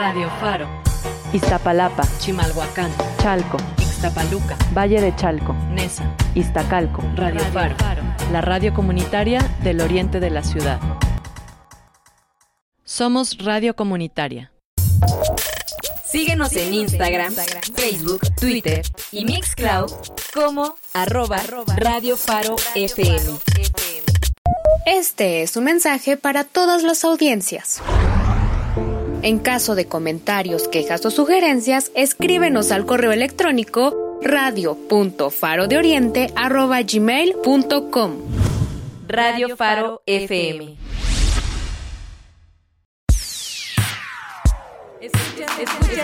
Radio Faro. Iztapalapa, Chimalhuacán. Chalco, Ixtapaluca. Valle de Chalco, Nesa. Iztacalco, Radio, Faro. La radio comunitaria del oriente de la ciudad. Somos Radio Comunitaria. Síguenos en Instagram, Facebook, Twitter y Mixcloud como arroba Radio Faro FM. Este es un mensaje para todas las audiencias. En caso de comentarios, quejas o sugerencias, escríbenos al correo electrónico radio.farodeoriente.gmail.com Radio Faro FM.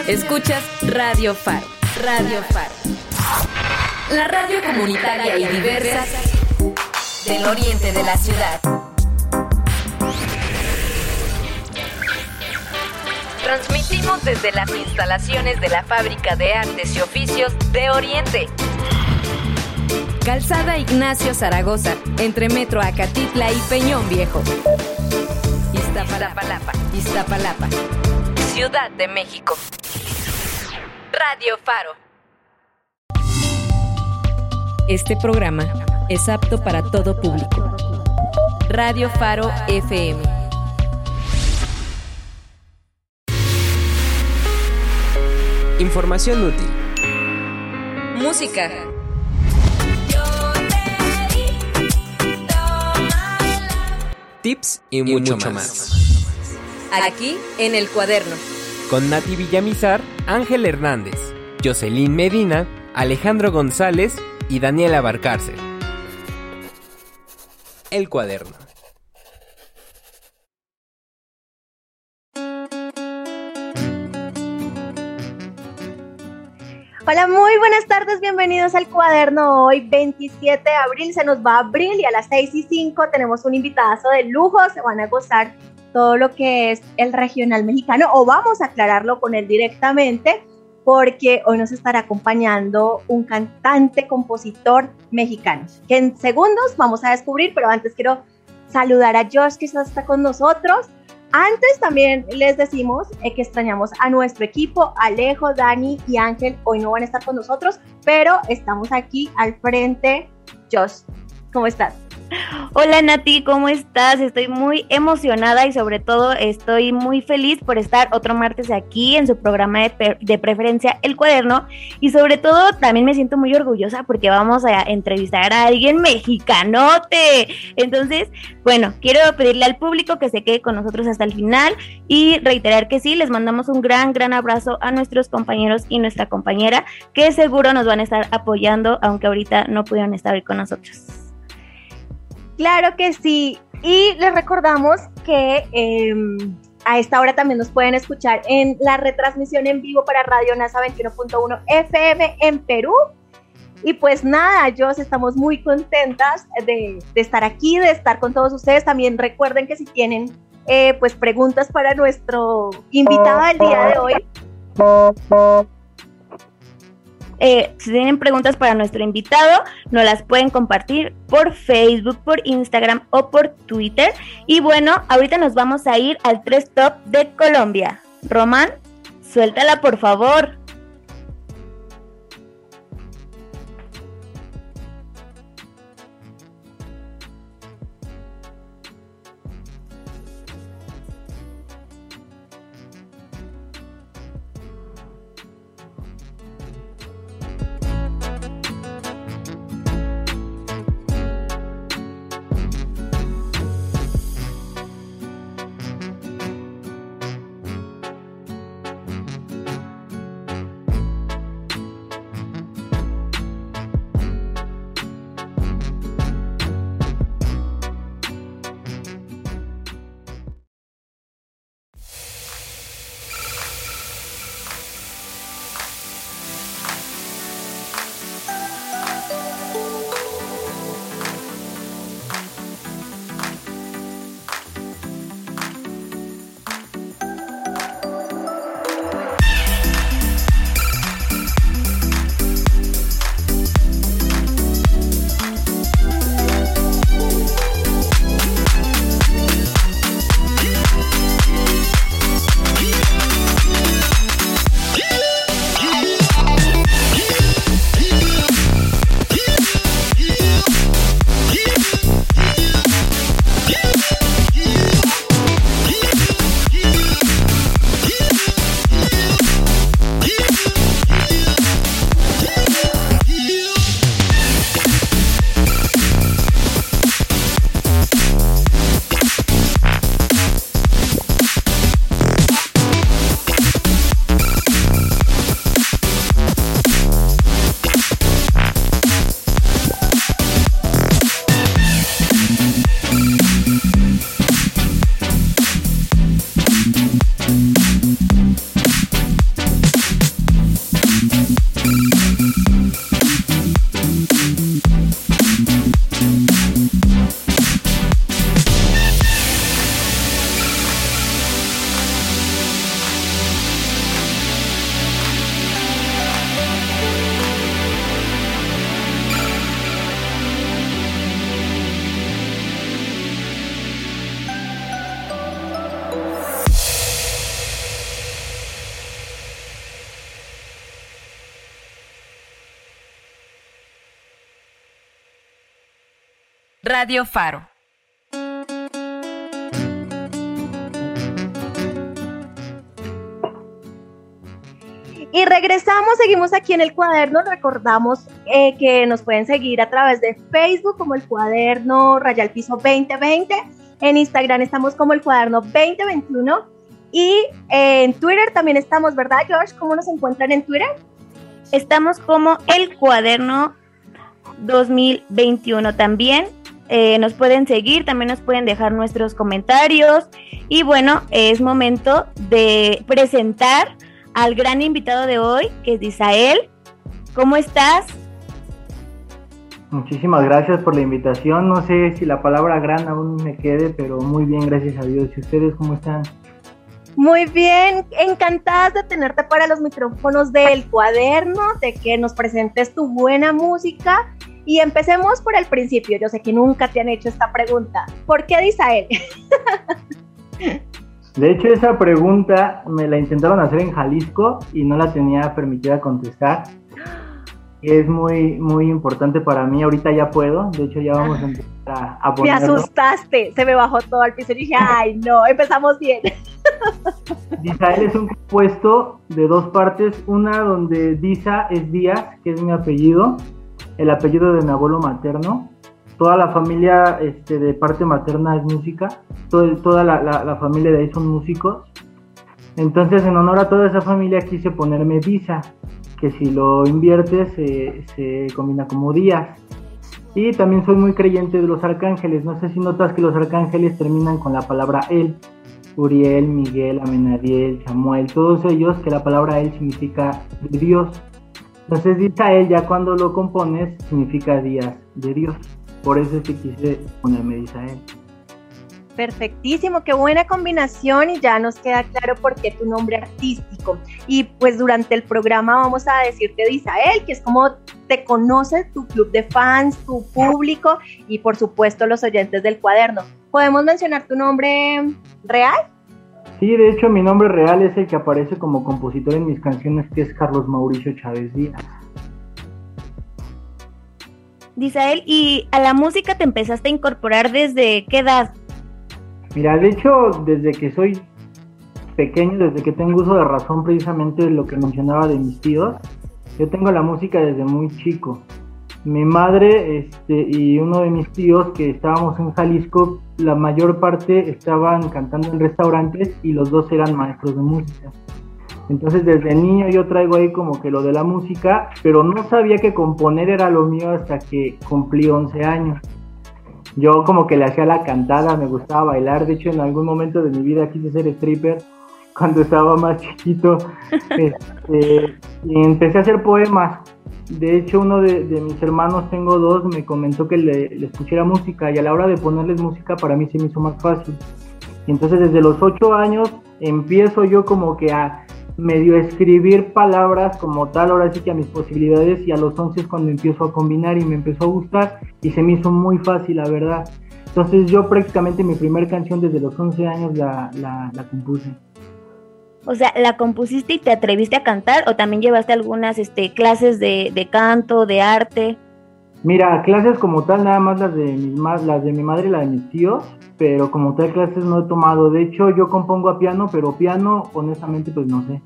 Escuchas Radio Faro. Radio Faro. La radio comunitaria y diversa del oriente de la ciudad. Transmitimos desde las instalaciones de la Fábrica de Artes y Oficios de Oriente. Calzada Ignacio Zaragoza, entre Metro Acatitla y Peñón Viejo. Iztapalapa, Iztapalapa, Ciudad de México. Radio Faro. Este programa es apto para todo público. Radio Faro FM. Información útil. Música. Tips y, mucho, más. Aquí en el cuaderno. Con Nati Villamizar, Ángel Hernández, Jocelyn Medina, Alejandro González y Daniela Barcárcel. El cuaderno. Hola, muy buenas tardes, bienvenidos al cuaderno. Hoy 27 de abril se nos va abril y a las 6 y 5 tenemos un invitadazo de lujo, se van a gozar todo lo que es el regional mexicano o vamos a aclararlo con él directamente porque hoy nos estará acompañando un cantante, compositor mexicano, que en segundos vamos a descubrir, pero antes quiero saludar a Josh que está con nosotros. Antes también les decimos eh, que extrañamos a nuestro equipo, Alejo, Dani y Ángel. Hoy no van a estar con nosotros, pero estamos aquí al frente. Josh, ¿cómo estás? Hola Nati, ¿cómo estás? Estoy muy emocionada y sobre todo estoy muy feliz por estar otro martes aquí en su programa de, de, preferencia El Cuaderno y sobre todo también me siento muy orgullosa porque vamos a entrevistar a alguien mexicanote. Entonces, bueno, quiero pedirle al público que se quede con nosotros hasta el final y reiterar que sí, les mandamos un gran, gran abrazo a nuestros compañeros y nuestra compañera que seguro nos van a estar apoyando aunque ahorita no pudieron estar hoy con nosotros. Claro que sí. Y les recordamos que eh, a esta hora también nos pueden escuchar en la retransmisión en vivo para Radio NASA 21.1 FM en Perú. Y pues nada, yo estamos muy contentas de, de, estar aquí, de estar con todos ustedes. También recuerden que si tienen eh, pues preguntas para nuestro invitado del día de hoy, eh, si tienen preguntas para nuestro invitado, nos las pueden compartir por Facebook, por Instagram o por Twitter. Y bueno, ahorita nos vamos a ir al 3 Top de Colombia. Román, suéltala por favor. Radio Faro. Y regresamos, seguimos aquí en el cuaderno. Recordamos eh, que nos pueden seguir a través de Facebook como el cuaderno Rayal Piso 2020. En Instagram estamos como el cuaderno 2021. Y eh, en Twitter también estamos, ¿verdad, George? ¿Cómo nos encuentran en Twitter? Estamos como el cuaderno 2021 también. Eh, nos pueden seguir, también nos pueden dejar nuestros comentarios. Y bueno, es momento de presentar al gran invitado de hoy, que es Isael. ¿Cómo estás? Muchísimas gracias por la invitación. No sé si la palabra gran aún me quede, pero muy bien, gracias a Dios. ¿Y ustedes cómo están? Muy bien, encantadas de tenerte para los micrófonos del cuaderno, de que nos presentes tu buena música. Y empecemos por el principio. Yo sé que nunca te han hecho esta pregunta. ¿Por qué Disael? De hecho, esa pregunta me la intentaron hacer en Jalisco y no la tenía permitida contestar. Es muy, muy importante para mí. Ahorita ya puedo. De hecho, ya vamos a empezar a, Me asustaste. Se me bajó todo al piso y dije, ay, no, empezamos bien. Disael es un compuesto de dos partes. Una donde Disa es Díaz, que es mi apellido, el apellido de mi abuelo materno toda la familia este, de parte materna es música, toda la, familia de ahí son músicos. Entonces, en honor a toda esa familia, quise ponerme Visa, que si lo inviertes se, combina como Díaz. Y también soy muy creyente de los arcángeles. No sé si notas que los arcángeles terminan con la palabra él. Uriel, Miguel, Amenadiel, Samuel, todos ellos, que la palabra él significa Dios. Entonces, él, ya cuando lo compones, significa días de Dios. Por eso es que quise ponerme Isael. Perfectísimo, qué buena combinación y ya nos queda claro por qué tu nombre artístico. Y pues durante el programa vamos a decirte de Isael, que es como te conoce tu club de fans, tu público y por supuesto los oyentes del cuaderno. ¿Podemos mencionar tu nombre real? Sí, de hecho mi nombre real es el que aparece como compositor en mis canciones, que es Carlos Mauricio Chávez Díaz. Disael, ¿y a la música te empezaste a incorporar desde qué edad? Mira, de hecho, desde que soy pequeño, desde que tengo uso de razón, precisamente lo que mencionaba de mis tíos, yo tengo la música desde muy chico. Mi madre este, y uno de mis tíos que estábamos en Jalisco, la mayor parte estaban cantando en restaurantes y los dos eran maestros de música. Entonces desde niño yo traigo ahí como que lo de la música, pero no sabía que componer era lo mío hasta que cumplí 11 años. Yo como que le hacía la cantada, me gustaba bailar, de hecho en algún momento de mi vida quise ser stripper cuando estaba más chiquito. Este, y empecé a hacer poemas. De hecho uno de, mis hermanos, tengo dos, me comentó que le, le escuchara música y a la hora de ponerles música para mí se me hizo más fácil. Y entonces desde los 8 años empiezo yo como que a medio escribir palabras como tal, ahora sí que a mis posibilidades y a los 11 es cuando empiezo a combinar y me empezó a gustar y se me hizo muy fácil, la verdad. Entonces yo prácticamente mi primer canción desde los 11 años la, la, compuse. O sea, ¿la compusiste y te atreviste a cantar o también llevaste algunas este, clases de, de canto, de arte? Mira, clases como tal, nada más las de, mis, las de mi madre y las de mis tíos, pero como tal clases no he tomado. De hecho, yo compongo a piano, pero piano, honestamente, pues no sé.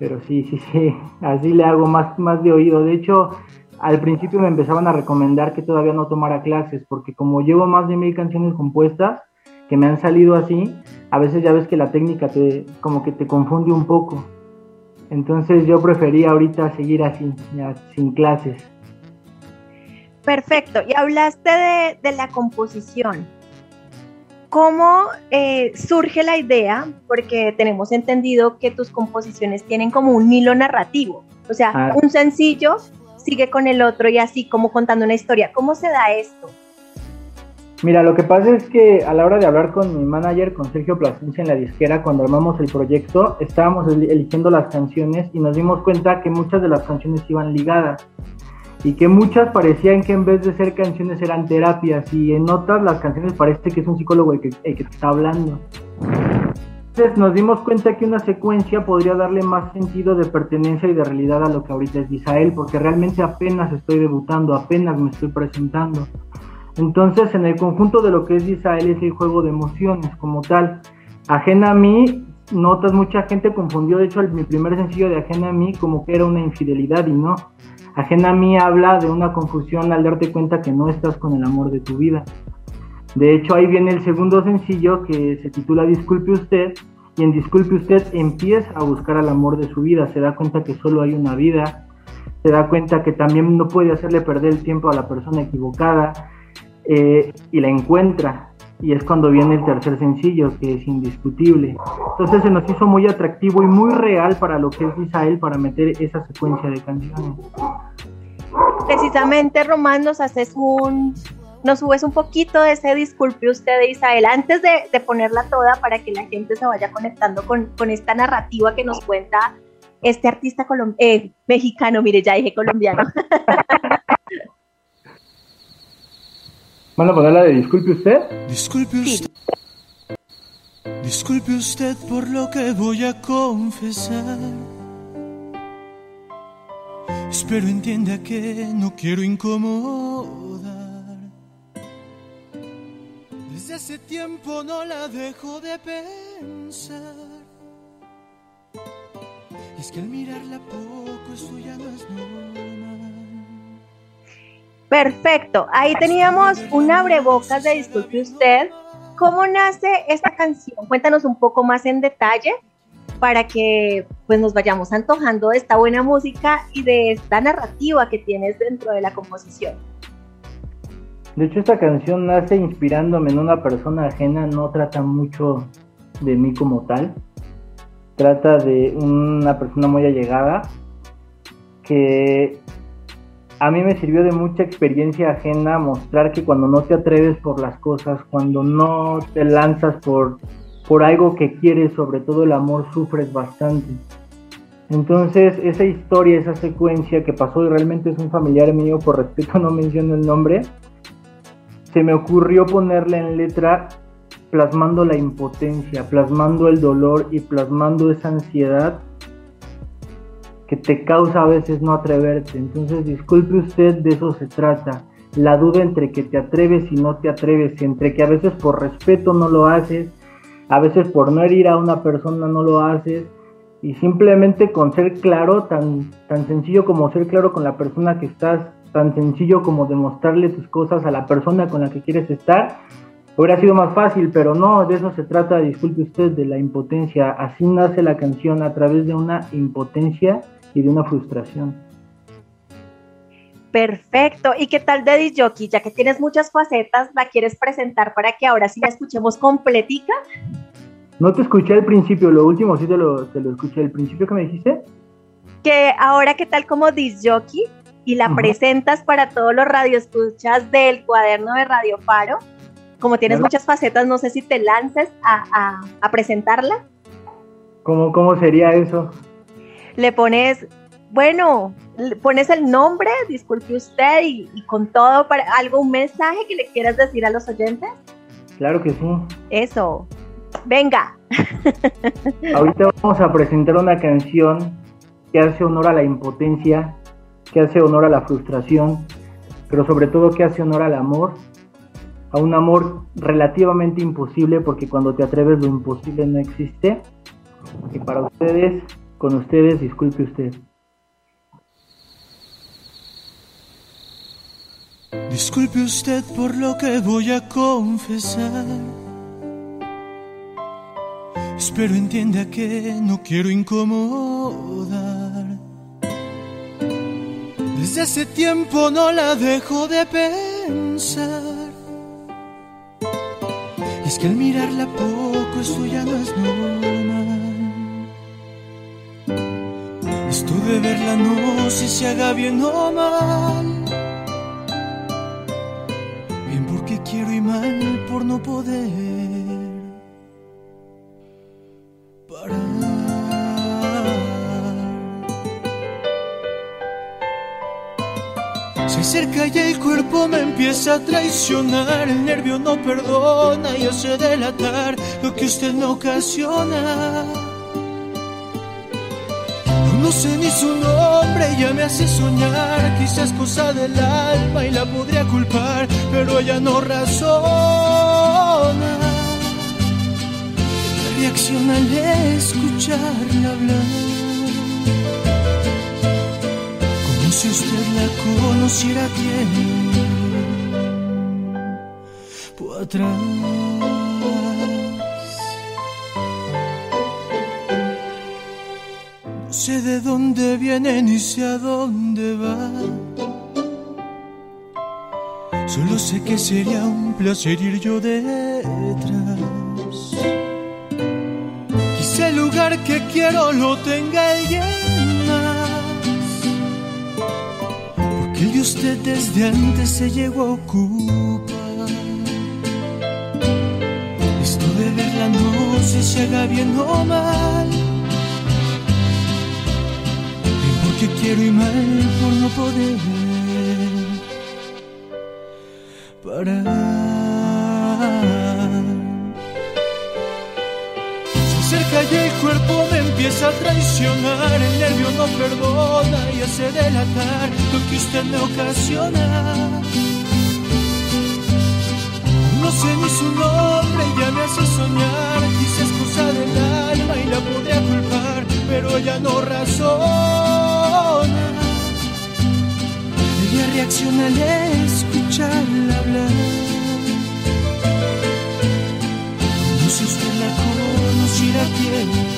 Pero sí, sí, sí, así le hago más, más de oído. De hecho, al principio me empezaban a recomendar que todavía no tomara clases, porque como llevo más de mil canciones compuestas, que me han salido así, a veces ya ves que la técnica te, como que te confunde un poco. Entonces yo prefería ahorita seguir así, ya sin clases. Perfecto, y hablaste de, de la composición. ¿Cómo eh, surge la idea? Porque tenemos entendido que tus composiciones tienen como un hilo narrativo, o sea, ah. un sencillo sigue con el otro y así como contando una historia. ¿Cómo se da esto? Mira, lo que pasa es que a la hora de hablar con mi manager, con Sergio Plasencia en la disquera, cuando armamos el proyecto, estábamos eligiendo las canciones y nos dimos cuenta que muchas de las canciones iban ligadas y que muchas parecían que en vez de ser canciones eran terapias y en otras las canciones parece que es un psicólogo el que, te está hablando. Entonces nos dimos cuenta que una secuencia podría darle más sentido de pertenencia y de realidad a lo que ahorita es Israel, porque realmente apenas estoy debutando, apenas me estoy presentando. Entonces, en el conjunto de lo que es Israel es el juego de emociones como tal. Ajena a mí, notas, mucha gente confundió, de hecho, mi primer sencillo de Ajena a mí como que era una infidelidad y no. Ajena a mí habla de una confusión al darte cuenta que no estás con el amor de tu vida. De hecho, ahí viene el segundo sencillo que se titula Disculpe usted, y en Disculpe usted empieza a buscar al amor de su vida, se da cuenta que solo hay una vida, se da cuenta que también no puede hacerle perder el tiempo a la persona equivocada eh, y la encuentra. Y es cuando viene el tercer sencillo, que es indiscutible. Entonces se nos hizo muy atractivo y muy real para lo que es Isael para meter esa secuencia de canciones. Precisamente, Román, nos haces un, nos subes un poquito de ese disculpe usted de Isael antes de, ponerla toda para que la gente se vaya conectando con, esta narrativa que nos cuenta este artista eh, mexicano, mire, ya dije colombiano. ¿Van a ponerla de disculpe usted? Disculpe usted. Disculpe usted por lo que voy a confesar. Espero entienda que no quiero incomodar. Desde hace tiempo no la dejo de pensar. es que al mirarla poco eso ya no es normal. Perfecto, ahí teníamos un abrebocas de Disculpe Usted. ¿Cómo nace esta canción? Cuéntanos un poco más en detalle para que pues nos vayamos antojando de esta buena música y de esta narrativa que tienes dentro de la composición. De hecho, esta canción nace inspirándome en una persona ajena, no trata mucho de mí como tal. Trata de una persona muy allegada que a mí me sirvió de mucha experiencia ajena mostrar que cuando no te atreves por las cosas, cuando no te lanzas por, por algo que quieres, sobre todo el amor, sufres bastante. Entonces, esa historia, esa secuencia que pasó y realmente es un familiar mío, por respeto no menciono el nombre, se me ocurrió ponerle en letra plasmando la impotencia, plasmando el dolor y plasmando esa ansiedad que te causa a veces no atreverte. Entonces, disculpe usted, de eso se trata. La duda entre que te atreves y no te atreves, entre que a veces por respeto no lo haces, a veces por no herir a una persona no lo haces, y simplemente con ser claro, tan, tan sencillo como ser claro con la persona que estás tan sencillo como demostrarle tus cosas a la persona con la que quieres estar, hubiera sido más fácil, pero no, de eso se trata, disculpe usted, de la impotencia. Así nace la canción a través de una impotencia y de una frustración. Perfecto. ¿Y qué tal de Jockey? Ya que tienes muchas facetas, ¿la quieres presentar para que ahora sí la escuchemos completica? No te escuché al principio, lo último sí te lo, te lo escuché. ¿El principio que me dijiste? Que ahora, ¿qué tal como Jockey? y la presentas para todos los radioescuchas del cuaderno de Radio Faro. Como tienes muchas facetas, no sé si te lances a, presentarla. ¿Cómo, ¿Cómo sería eso? Le pones, bueno, pones el nombre, disculpe usted, y, y con todo, para algo, un mensaje que le quieras decir a los oyentes. Claro que sí. Eso. Venga. Ahorita vamos a presentar una canción que hace honor a la impotencia que hace honor a la frustración, pero sobre todo que hace honor al amor, a un amor relativamente imposible, porque cuando te atreves lo imposible no existe. Y para ustedes, con ustedes, disculpe usted. Disculpe usted por lo que voy a confesar. Espero entienda que no quiero incomodar. Desde hace tiempo no la dejo de pensar. Es que al mirarla poco eso ya no es normal. Esto de verla no sé si haga bien o mal. Bien porque quiero y mal por no poder. Cerca y el cuerpo me empieza a traicionar. El nervio no perdona y hace delatar lo que usted me ocasiona. No sé ni su nombre, ya me hace soñar. Quizás cosa del alma y la podría culpar, pero ella no razona. Reacciona al escucharla hablar. Si usted la conociera tiempo atrás. sé de dónde viene ni sé a dónde va. Solo sé que sería un placer ir yo detrás. Quizá el lugar que quiero lo tenga alguien de usted desde antes se llegó a ocupar. Esto de verla no sé si haga bien o mal. que quiero y mal por no poder parar. Empieza a traicionar, el nervio no perdona y hace delatar lo que usted me ocasiona. No sé ni su nombre, ya me hace soñar, quizás cosa del alma y la podría culpar, pero ella no razona. Ella reacciona al escucharla hablar. Como si usted la conociera tiempo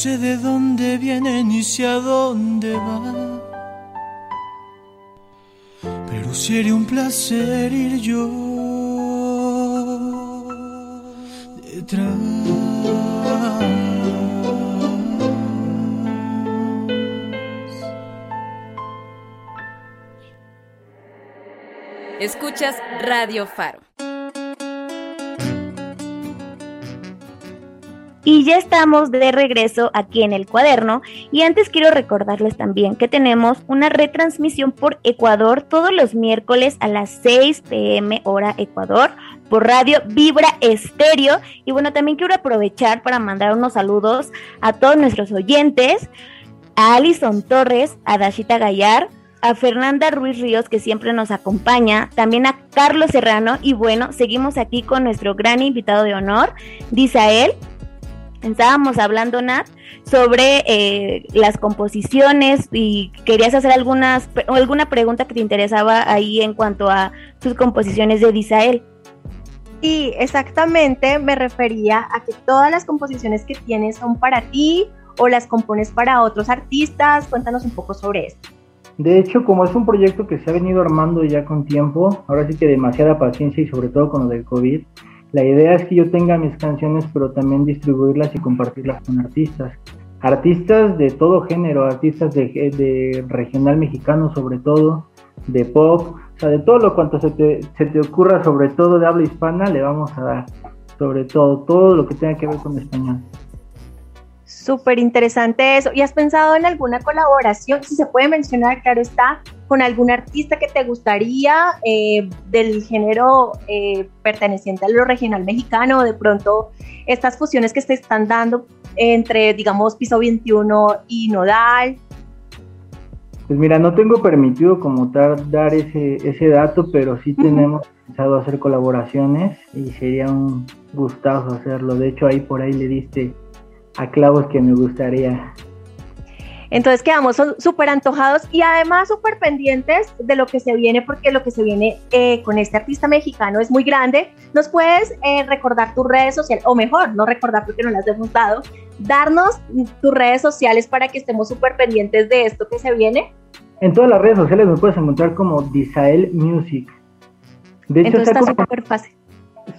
sé de dónde viene ni sé a dónde va. Pero sería un placer ir yo detrás. Escuchas Radio Faro. Y ya estamos de regreso aquí en el cuaderno y antes quiero recordarles también que tenemos una retransmisión por Ecuador todos los miércoles a las 6 pm hora Ecuador por radio Vibra Estéreo y bueno también quiero aprovechar para mandar unos saludos a todos nuestros oyentes, a Alison Torres, a Dashita Gallar, a Fernanda Ruiz Ríos, que siempre nos acompaña, también a Carlos Serrano, y bueno, seguimos aquí con nuestro gran invitado de honor, Disael. Estábamos hablando, Nat, sobre eh, las composiciones y querías hacer algunas, alguna pregunta que te interesaba ahí en cuanto a sus composiciones de Disael. Y exactamente me refería a que todas las composiciones que tienes son para ti o las compones para otros artistas. Cuéntanos un poco sobre esto. De hecho, como es un proyecto que se ha venido armando ya con tiempo, ahora sí que demasiada paciencia y sobre todo con lo del COVID, la idea es que yo tenga mis canciones, pero también distribuirlas y compartirlas con artistas. Artistas de todo género, artistas de, de regional mexicano sobre todo, de pop, o sea, de todo lo cuanto se te, se te ocurra, sobre todo de habla hispana, le vamos a dar, sobre todo, todo lo que tenga que ver con español. Súper interesante eso. ¿Y has pensado en alguna colaboración? Si se puede mencionar, claro está, con algún artista que te gustaría eh, del género eh, perteneciente a lo regional mexicano, de pronto estas fusiones que se están dando entre, digamos, Piso 21 y Nodal. Pues mira, no tengo permitido como tal dar ese, ese dato, pero sí tenemos pensado hacer colaboraciones y sería un gustazo hacerlo. De hecho, ahí por ahí le diste a clavos que me gustaría. Entonces quedamos súper antojados y además súper pendientes de lo que se viene, porque lo que se viene eh, con este artista mexicano es muy grande. ¿Nos puedes eh, recordar tus redes sociales? O mejor, no recordar porque no las hemos dado, darnos tus redes sociales para que estemos súper pendientes de esto que se viene. En todas las redes sociales me puedes encontrar como Disael Music. De hecho, Entonces está súper fácil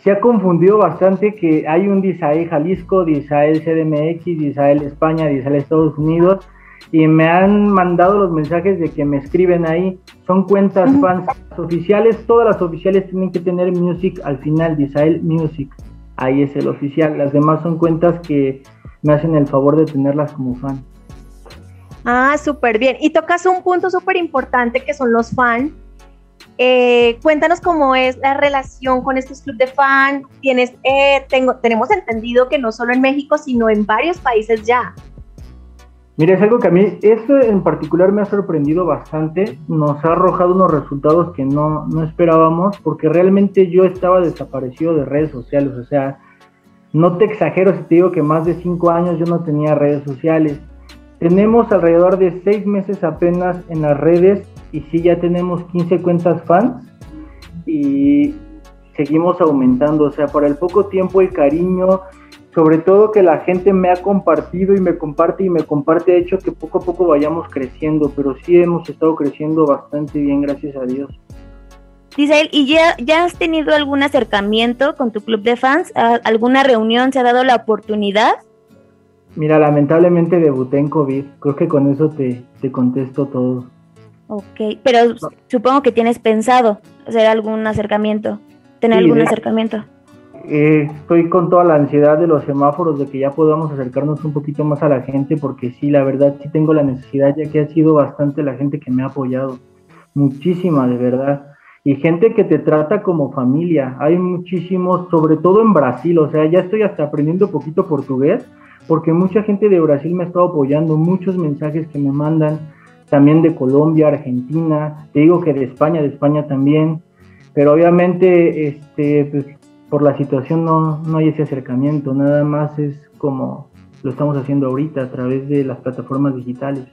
se ha confundido bastante que hay un Disael Jalisco, Disael CDMX, Disael España, Disael Estados Unidos y me han mandado los mensajes de que me escriben ahí. Son cuentas fans oficiales, todas las oficiales tienen que tener music al final, Disael Music. Ahí es el oficial. Las demás son cuentas que me hacen el favor de tenerlas como fan. Ah, súper bien. Y tocas un punto súper importante que son los fans Eh, cuéntanos cómo es la relación con estos clubes de fan. Tienes, eh, tengo, tenemos entendido que no solo en México, sino en varios países ya. Mira, es algo que a mí, eso en particular me ha sorprendido bastante. Nos ha arrojado unos resultados que no, no esperábamos, porque realmente yo estaba desaparecido de redes sociales. O sea, no te exagero si te digo que más de cinco años yo no tenía redes sociales. Tenemos alrededor de seis meses apenas en las redes y sí ya tenemos 15 cuentas fans y seguimos aumentando. O sea, por el poco tiempo el cariño, sobre todo que la gente me ha compartido y me comparte y me comparte, ha hecho que poco a poco vayamos creciendo, pero sí hemos estado creciendo bastante bien, gracias a Dios. Giselle, ¿y ya, ya has tenido algún acercamiento con tu club de fans? ¿Alguna reunión? ¿Se ha dado la oportunidad? Mira, lamentablemente debuté en COVID. Creo que con eso te, te contesto todo. Ok, pero supongo que tienes pensado hacer algún acercamiento, tener algún acercamiento. Eh, estoy con toda la ansiedad de los semáforos de que ya podamos acercarnos un poquito más a la gente porque sí, la verdad sí tengo la necesidad ya que ha sido bastante la gente que me ha apoyado. Muchísima, de verdad y gente que te trata como familia. Hay muchísimos, sobre todo en Brasil, o sea, ya estoy hasta aprendiendo un poquito portugués, porque mucha gente de Brasil me ha estado apoyando, muchos mensajes que me mandan, también de Colombia, Argentina, te digo que de España, de España también, pero obviamente este, pues, por la situación no, no hay ese acercamiento, nada más es como lo estamos haciendo ahorita a través de las plataformas digitales.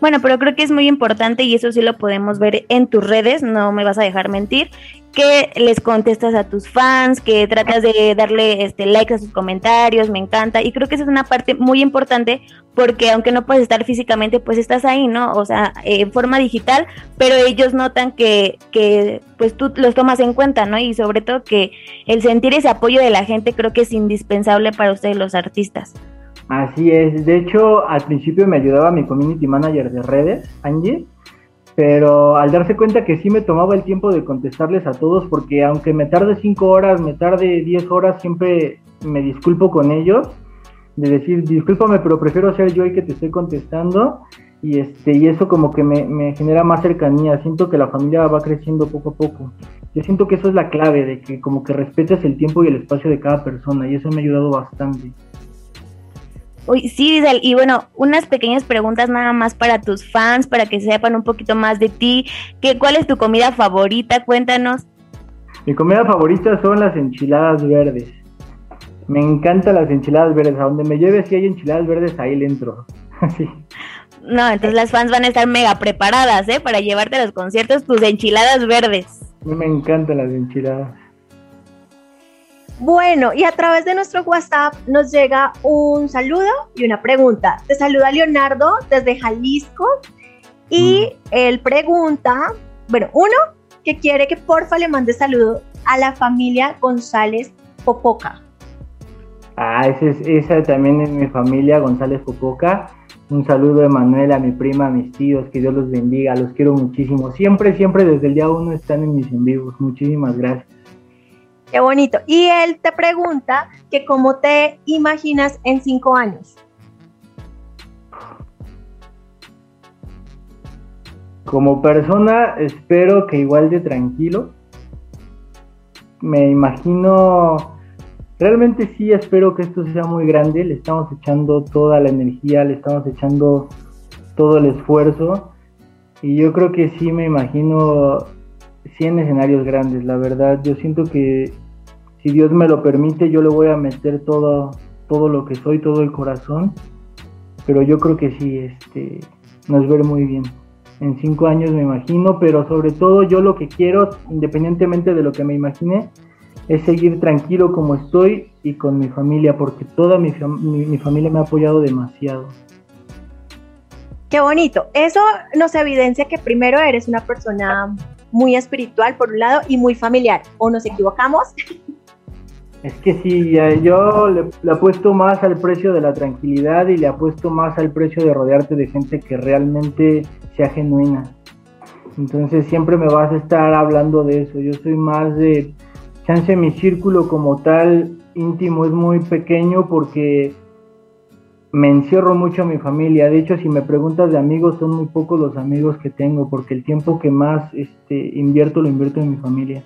Bueno, pero creo que es muy importante y eso sí lo podemos ver en tus redes, no me vas a dejar mentir, que les contestas a tus fans, que tratas de darle este like a sus comentarios, me encanta y creo que esa es una parte muy importante porque aunque no puedes estar físicamente, pues estás ahí, ¿no? O sea, en forma digital, pero ellos notan que, que pues tú los tomas en cuenta, ¿no? Y sobre todo que el sentir ese apoyo de la gente creo que es indispensable para ustedes los artistas. Así es, de hecho al principio me ayudaba mi community manager de redes, Angie, pero al darse cuenta que sí me tomaba el tiempo de contestarles a todos, porque aunque me tarde 5 horas, me tarde 10 horas, siempre me disculpo con ellos, de decir, discúlpame, pero prefiero ser yo el que te estoy contestando, y, este, y eso como que me, me genera más cercanía, siento que la familia va creciendo poco a poco. Yo siento que eso es la clave, de que como que respetes el tiempo y el espacio de cada persona, y eso me ha ayudado bastante. Uy, sí, y bueno, unas pequeñas preguntas nada más para tus fans, para que sepan un poquito más de ti. ¿Qué, ¿Cuál es tu comida favorita? Cuéntanos. Mi comida favorita son las enchiladas verdes. Me encantan las enchiladas verdes. A donde me lleve, si hay enchiladas verdes, ahí le entro. sí. No, entonces las fans van a estar mega preparadas, ¿eh? Para llevarte a los conciertos tus enchiladas verdes. Me encantan las enchiladas. Bueno, y a través de nuestro WhatsApp nos llega un saludo y una pregunta. Te saluda Leonardo desde Jalisco y mm. él pregunta, bueno, uno, que quiere que porfa le mande saludo a la familia González Popoca. Ah, esa, es, esa también es mi familia González Popoca. Un saludo de Manuel, a mi prima, a mis tíos, que Dios los bendiga, los quiero muchísimo. Siempre, siempre desde el día uno están en mis en vivos. Muchísimas gracias. Qué bonito. Y él te pregunta que cómo te imaginas en cinco años. Como persona espero que igual de tranquilo. Me imagino, realmente sí espero que esto sea muy grande. Le estamos echando toda la energía, le estamos echando todo el esfuerzo. Y yo creo que sí me imagino 100 escenarios grandes, la verdad. Yo siento que si Dios me lo permite, yo le voy a meter todo, todo lo que soy, todo el corazón. Pero yo creo que sí, este, nos ver muy bien. En cinco años me imagino, pero sobre todo yo lo que quiero, independientemente de lo que me imagine, es seguir tranquilo como estoy y con mi familia, porque toda mi, mi familia me ha apoyado demasiado. Qué bonito. Eso nos evidencia que primero eres una persona muy espiritual por un lado y muy familiar. ¿O nos equivocamos? Es que sí, yo le, le, apuesto más al precio de la tranquilidad y le apuesto más al precio de rodearte de gente que realmente sea genuina. Entonces siempre me vas a estar hablando de eso. Yo soy más de, chance mi círculo como tal íntimo es muy pequeño porque me encierro mucho a mi familia. De hecho, si me preguntas de amigos, son muy pocos los amigos que tengo, porque el tiempo que más este, invierto lo invierto en mi familia.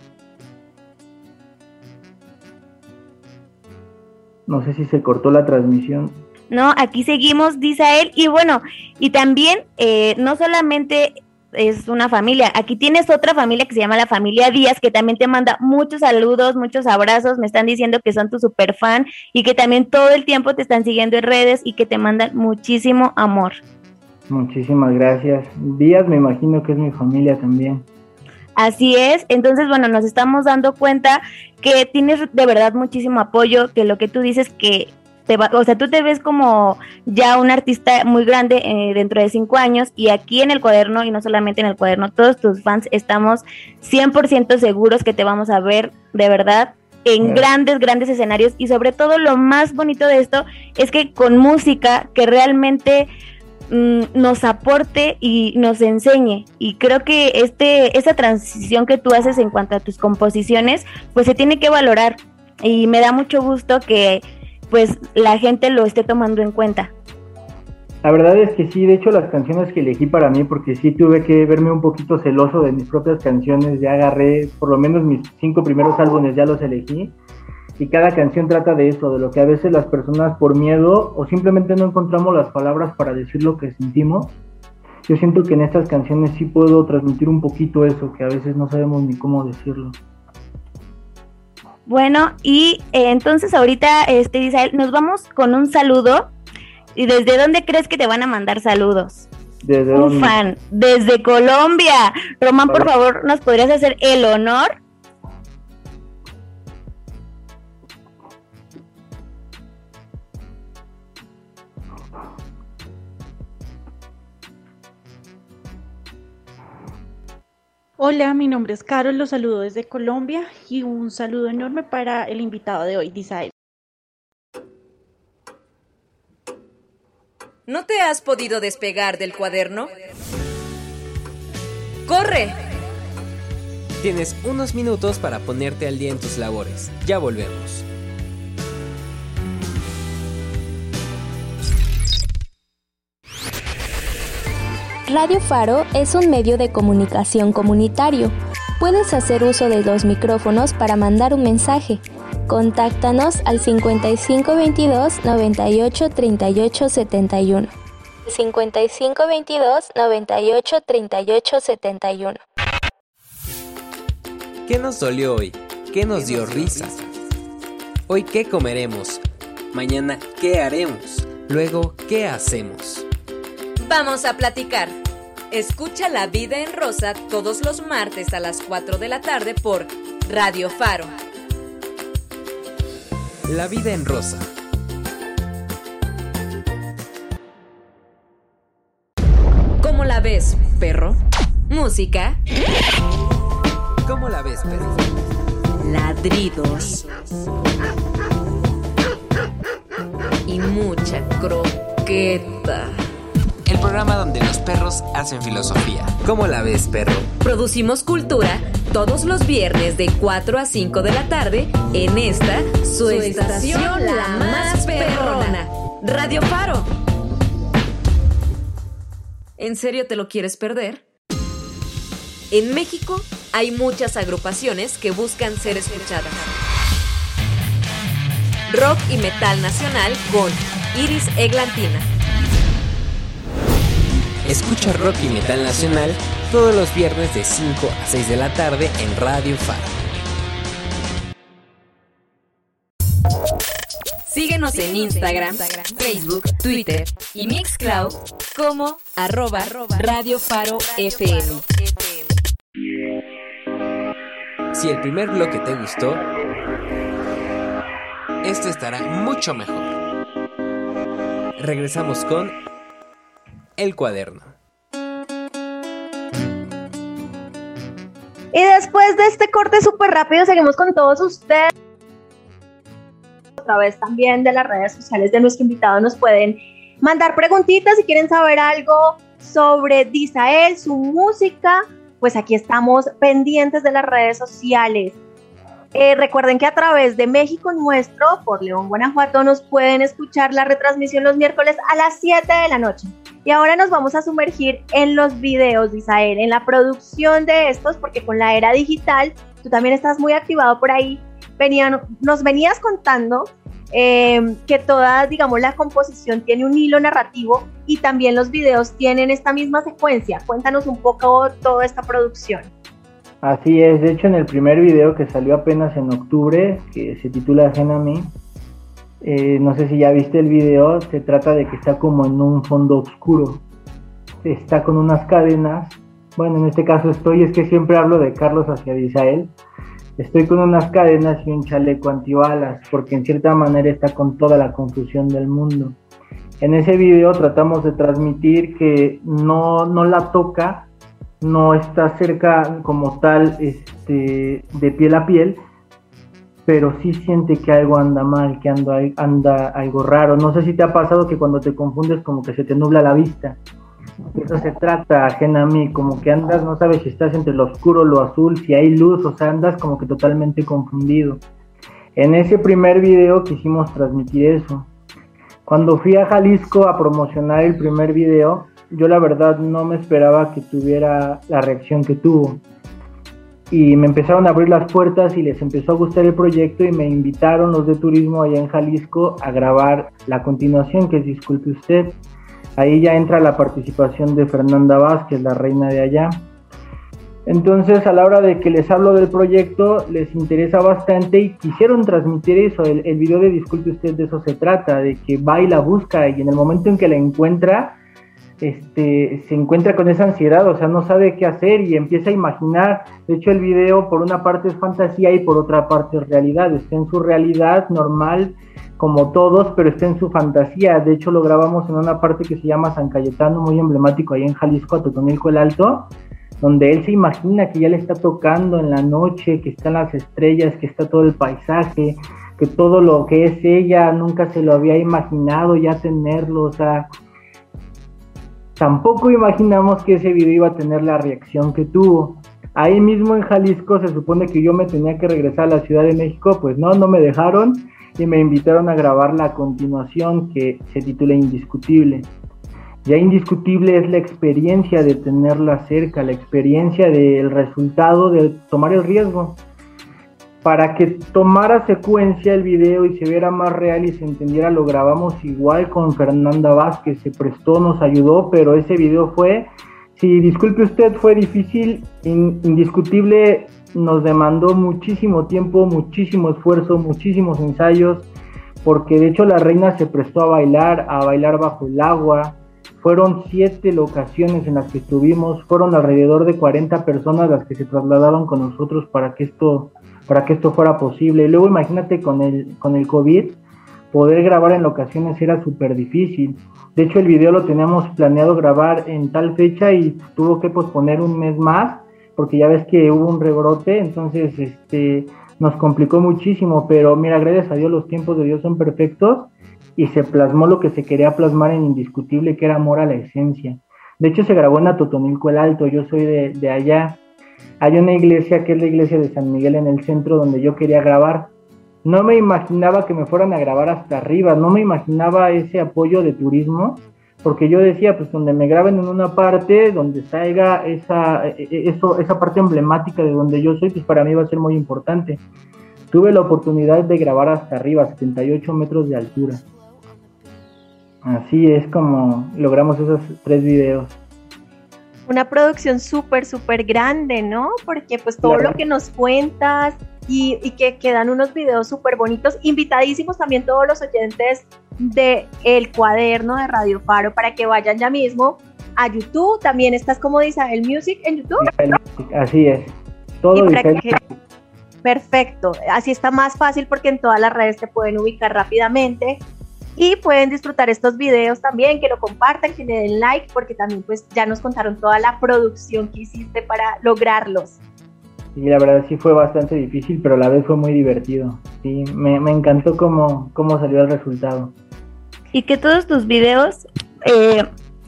No sé si se cortó la transmisión. No, aquí seguimos, dice él. Y bueno, y también eh, no solamente es una familia. Aquí tienes otra familia que se llama la familia Díaz, que también te manda muchos saludos, muchos abrazos. Me están diciendo que son tu super fan y que también todo el tiempo te están siguiendo en redes y que te mandan muchísimo amor. Muchísimas gracias. Díaz me imagino que es mi familia también. Así es, entonces bueno, nos estamos dando cuenta que tienes de verdad muchísimo apoyo, que lo que tú dices que o sea, tú te ves como ya un artista muy grande eh, dentro de cinco años y aquí en el cuaderno y no solamente en el cuaderno, todos tus fans estamos 100% seguros que te vamos a ver de verdad en grandes, grandes escenarios. Y sobre todo lo más bonito de esto es que con música que realmente mm, nos aporte y nos enseñe. Y creo que este esa transición que tú haces en cuanto a tus composiciones pues se tiene que valorar. Y me da mucho gusto que pues la gente lo esté tomando en cuenta. La verdad es que sí, de hecho las canciones que elegí para mí, porque sí tuve que verme un poquito celoso de mis propias canciones, ya agarré, por lo menos mis cinco primeros álbumes ya los elegí, y cada canción trata de eso, de lo que a veces las personas por miedo o simplemente no encontramos las palabras para decir lo que sentimos. Yo siento que en estas canciones sí puedo transmitir un poquito eso, que a veces no sabemos ni cómo decirlo. Bueno, y eh, entonces ahorita, este, Isael, nos vamos con un saludo. ¿Y desde dónde crees que te van a mandar saludos? ¿Desde un fan, desde Colombia. Román, por favor, ¿nos podrías hacer el honor Hola, mi nombre es Carol, los saludo desde Colombia y un saludo enorme para el invitado de hoy, Disael. ¿No te has podido despegar del cuaderno? ¡Corre! Tienes unos minutos para ponerte al día en tus labores. Ya volvemos. Radio Faro es un medio de comunicación comunitario. Puedes hacer uso de los micrófonos para mandar un mensaje. Contáctanos al 5522 98 38 71. 5522 98 38 71. ¿Qué nos dolió hoy? ¿Qué nos dio risa? Hoy qué comeremos? Mañana qué haremos? Luego qué hacemos? Vamos a platicar. Escucha La Vida en Rosa todos los martes a las 4 de la tarde por Radio Faro. La Vida en Rosa. ¿Cómo la ves, perro? Música. ¿Cómo la ves, perro? Ladridos. Y mucha croqueta el programa donde los perros hacen filosofía. ¿Cómo la ves, perro? Producimos cultura todos los viernes de 4 a 5 de la tarde en esta, su, estación, la más perrona, Radio Faro. ¿En serio te lo quieres perder? En México hay muchas agrupaciones que buscan ser escuchadas. Rock y metal nacional con Iris Eglantina Escucha rock y metal nacional todos los viernes de 5 a 6 de la tarde en Radio Faro. Síguenos en Instagram, Facebook, Twitter y Mixcloud como arroba Radio Faro FM. Si el primer bloque te gustó, este estará mucho mejor. Regresamos con el cuaderno. Y después de este corte súper rápido, seguimos con todos ustedes. A través también de las redes sociales de nuestro invitado nos pueden mandar preguntitas si quieren saber algo sobre Disael, su música, pues aquí estamos pendientes de las redes sociales. Eh, recuerden que a través de México Nuestro, por León, Guanajuato, nos pueden escuchar la retransmisión los miércoles a las 7 de la noche. Y ahora nos vamos a sumergir en los videos, Isael, en la producción de estos, porque con la era digital, tú también estás muy activado por ahí. Venían, nos venías contando eh, que toda, digamos, la composición tiene un hilo narrativo y también los videos tienen esta misma secuencia. Cuéntanos un poco toda esta producción. Así es, de hecho en el primer video que salió apenas en octubre, que se titula Ajena eh, no sé si ya viste el video, se trata de que está como en un fondo oscuro, está con unas cadenas, bueno en este caso estoy, es que siempre hablo de Carlos hacia Israel, estoy con unas cadenas y un chaleco antibalas, porque en cierta manera está con toda la confusión del mundo. En ese video tratamos de transmitir que no, no la toca no está cerca como tal este, de piel a piel, pero sí siente que algo anda mal, que anda, anda algo raro. No sé si te ha pasado que cuando te confundes como que se te nubla la vista. Eso se trata, ajena a mí, como que andas, no sabes si estás entre lo oscuro, lo azul, si hay luz, o sea, andas como que totalmente confundido. En ese primer video quisimos transmitir eso. Cuando fui a Jalisco a promocionar el primer video, yo la verdad no me esperaba que tuviera la reacción que tuvo. Y me empezaron a abrir las puertas y les empezó a gustar el proyecto y me invitaron los de turismo allá en Jalisco a grabar la continuación, que es Disculpe usted. Ahí ya entra la participación de Fernanda Vázquez, la reina de allá. Entonces, a la hora de que les hablo del proyecto, les interesa bastante y quisieron transmitir eso. El, el video de Disculpe usted de eso se trata, de que va y la busca y en el momento en que la encuentra, este, se encuentra con esa ansiedad, o sea, no sabe qué hacer y empieza a imaginar. De hecho, el video por una parte es fantasía y por otra parte es realidad. Está en su realidad normal, como todos, pero está en su fantasía. De hecho, lo grabamos en una parte que se llama San Cayetano, muy emblemático ahí en Jalisco, a Totonilco el Alto, donde él se imagina que ya le está tocando en la noche, que están las estrellas, que está todo el paisaje, que todo lo que es ella nunca se lo había imaginado ya tenerlo, o sea Tampoco imaginamos que ese video iba a tener la reacción que tuvo. Ahí mismo en Jalisco se supone que yo me tenía que regresar a la Ciudad de México, pues no, no me dejaron y me invitaron a grabar la continuación que se titula Indiscutible. Ya indiscutible es la experiencia de tenerla cerca, la experiencia del resultado de tomar el riesgo para que tomara secuencia el video y se viera más real y se entendiera, lo grabamos igual con Fernanda Vázquez, se prestó, nos ayudó, pero ese video fue, si disculpe usted, fue difícil, indiscutible, nos demandó muchísimo tiempo, muchísimo esfuerzo, muchísimos ensayos, porque de hecho la reina se prestó a bailar, a bailar bajo el agua, fueron siete locaciones en las que estuvimos, fueron alrededor de 40 personas las que se trasladaron con nosotros para que esto para que esto fuera posible. Luego imagínate con el, con el COVID, poder grabar en locaciones era súper difícil. De hecho, el video lo teníamos planeado grabar en tal fecha y tuvo que posponer un mes más, porque ya ves que hubo un rebrote, entonces este, nos complicó muchísimo, pero mira, gracias a Dios los tiempos de Dios son perfectos y se plasmó lo que se quería plasmar en indiscutible, que era amor a la esencia. De hecho, se grabó en Atotonilco el Alto, yo soy de, de allá, hay una iglesia que es la iglesia de San Miguel en el centro donde yo quería grabar. No me imaginaba que me fueran a grabar hasta arriba, no me imaginaba ese apoyo de turismo, porque yo decía, pues donde me graben en una parte, donde salga esa, e, e, eso, esa parte emblemática de donde yo soy, pues para mí va a ser muy importante. Tuve la oportunidad de grabar hasta arriba, 78 metros de altura. Así es como logramos esos tres videos una producción súper, súper grande, ¿no? Porque pues todo lo que nos cuentas y, que quedan unos videos súper bonitos, invitadísimos también todos los oyentes de El Cuaderno de Radio Faro para que vayan ya mismo a YouTube, también estás como dice el Music en YouTube. Así es, todo Perfecto, así está más fácil porque en todas las redes te pueden ubicar rápidamente y pueden disfrutar estos videos también, que lo compartan, que le den like, porque también pues ya nos contaron toda la producción que hiciste para lograrlos. Sí, la verdad sí fue bastante difícil, pero a la vez fue muy divertido. Sí, me, encantó cómo, cómo salió el resultado. Y que todos tus videos eh,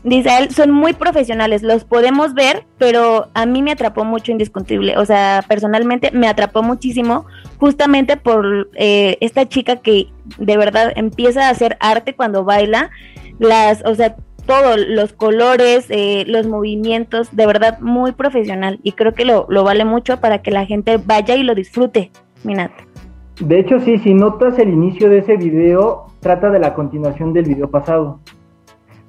dice él, son muy profesionales, los podemos ver, pero a mí me atrapó mucho indiscutible, o sea, personalmente me atrapó muchísimo justamente por eh, esta chica que de verdad empieza a hacer arte cuando baila, las, o sea, todos los colores, eh, los movimientos, de verdad muy profesional y creo que lo, lo vale mucho para que la gente vaya y lo disfrute, Minat. De hecho, sí, si notas el inicio de ese video, trata de la continuación del video pasado.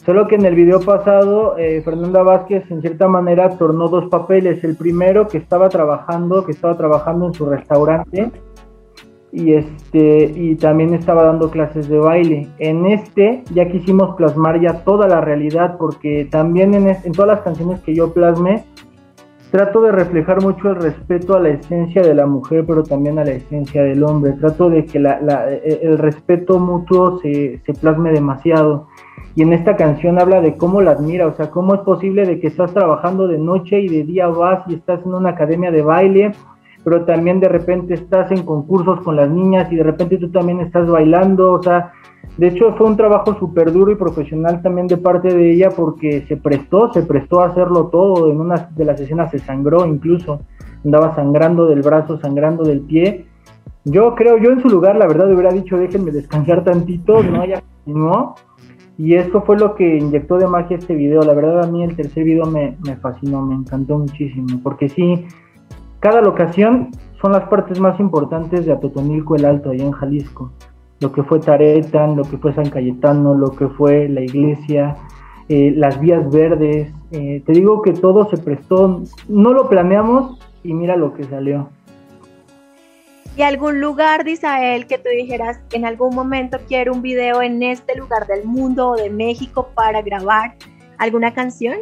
Solo que en el video pasado, eh, Fernanda Vázquez en cierta manera tornó dos papeles. El primero que estaba trabajando, que estaba trabajando en su restaurante y este y también estaba dando clases de baile. En este ya quisimos plasmar ya toda la realidad porque también en, en todas las canciones que yo plasmé trato de reflejar mucho el respeto a la esencia de la mujer, pero también a la esencia del hombre. Trato de que la, la, el respeto mutuo se, se plasme demasiado y en esta canción habla de cómo la admira, o sea, cómo es posible de que estás trabajando de noche y de día vas y estás en una academia de baile, pero también de repente estás en concursos con las niñas y de repente tú también estás bailando, o sea, de hecho fue un trabajo súper duro y profesional también de parte de ella porque se prestó, se prestó a hacerlo todo, en una de las escenas se sangró incluso, andaba sangrando del brazo, sangrando del pie. Yo creo, yo en su lugar la verdad hubiera dicho déjenme descansar tantito, no, ya continuó y eso fue lo que inyectó de magia este video. La verdad a mí el tercer video me, me fascinó, me encantó muchísimo. Porque sí, cada locación son las partes más importantes de Atotonilco el Alto, allá en Jalisco. Lo que fue Taretan, lo que fue San Cayetano, lo que fue la iglesia, eh, las vías verdes. Eh, te digo que todo se prestó, no lo planeamos y mira lo que salió. ¿Y algún lugar de Israel que tú dijeras, en algún momento quiero un video en este lugar del mundo o de México para grabar alguna canción?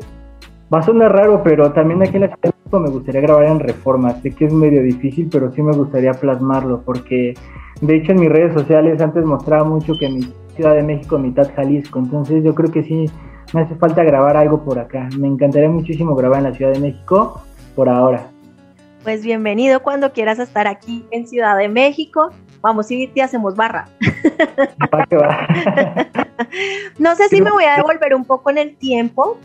Va a sonar raro, pero también aquí en la Ciudad de México me gustaría grabar en Reforma. Sé que es medio difícil, pero sí me gustaría plasmarlo, porque de hecho en mis redes sociales antes mostraba mucho que mi Ciudad de México mitad Jalisco, entonces yo creo que sí me hace falta grabar algo por acá. Me encantaría muchísimo grabar en la Ciudad de México por ahora pues bienvenido cuando quieras estar aquí en Ciudad de México. Vamos y te hacemos barra. no sé si me voy a devolver un poco en el tiempo.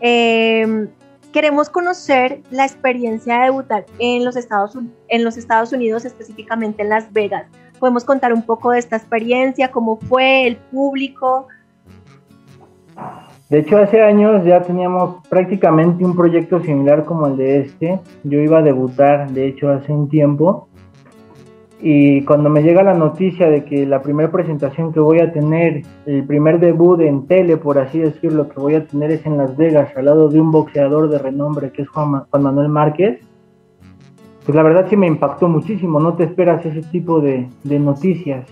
Eh, queremos conocer la experiencia de debutar en los, Estados, en los Estados Unidos, específicamente en Las Vegas. Podemos contar un poco de esta experiencia, cómo fue el público, de hecho, hace años ya teníamos prácticamente un proyecto similar como el de este. Yo iba a debutar, de hecho, hace un tiempo. Y cuando me llega la noticia de que la primera presentación que voy a tener, el primer debut en tele, por así decirlo, que voy a tener es en Las Vegas, al lado de un boxeador de renombre que es Juan, Manuel Márquez, pues la verdad sí me impactó muchísimo. No te esperas ese tipo de, noticias.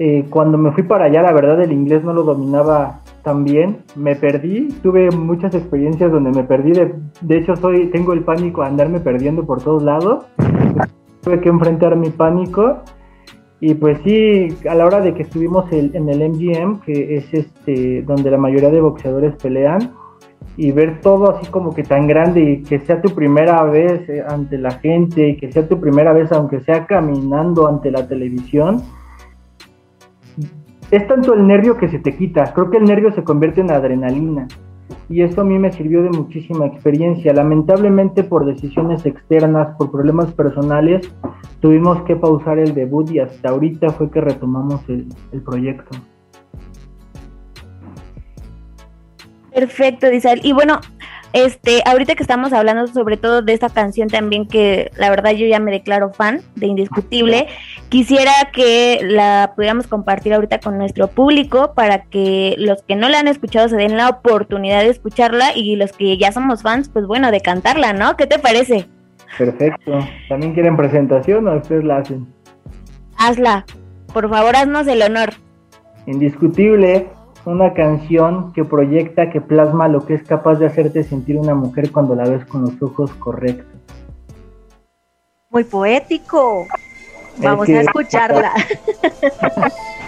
Eh, cuando me fui para allá, la verdad el inglés no lo dominaba también me perdí, tuve muchas experiencias donde me perdí, de, de hecho soy, tengo el pánico a andarme perdiendo por todos lados, tuve que enfrentar mi pánico. Y pues sí, a la hora de que estuvimos en el MGM, que es este donde la mayoría de boxeadores pelean, y ver todo así como que tan grande y que sea tu primera vez eh, ante la gente y que sea tu primera vez aunque sea caminando ante la televisión, es tanto el nervio que se te quita, creo que el nervio se convierte en adrenalina y eso a mí me sirvió de muchísima experiencia. Lamentablemente por decisiones externas, por problemas personales, tuvimos que pausar el debut y hasta ahorita fue que retomamos el, el proyecto. Perfecto, Disal. Y bueno, este, ahorita que estamos hablando sobre todo de esta canción también que la verdad yo ya me declaro fan de Indiscutible, quisiera que la pudiéramos compartir ahorita con nuestro público para que los que no la han escuchado se den la oportunidad de escucharla y los que ya somos fans, pues bueno, de cantarla, ¿no? ¿Qué te parece? Perfecto. ¿También quieren presentación o ustedes la hacen? Hazla. Por favor, haznos el honor. Indiscutible una canción que proyecta, que plasma lo que es capaz de hacerte sentir una mujer cuando la ves con los ojos correctos. Muy poético. Vamos a escucharla.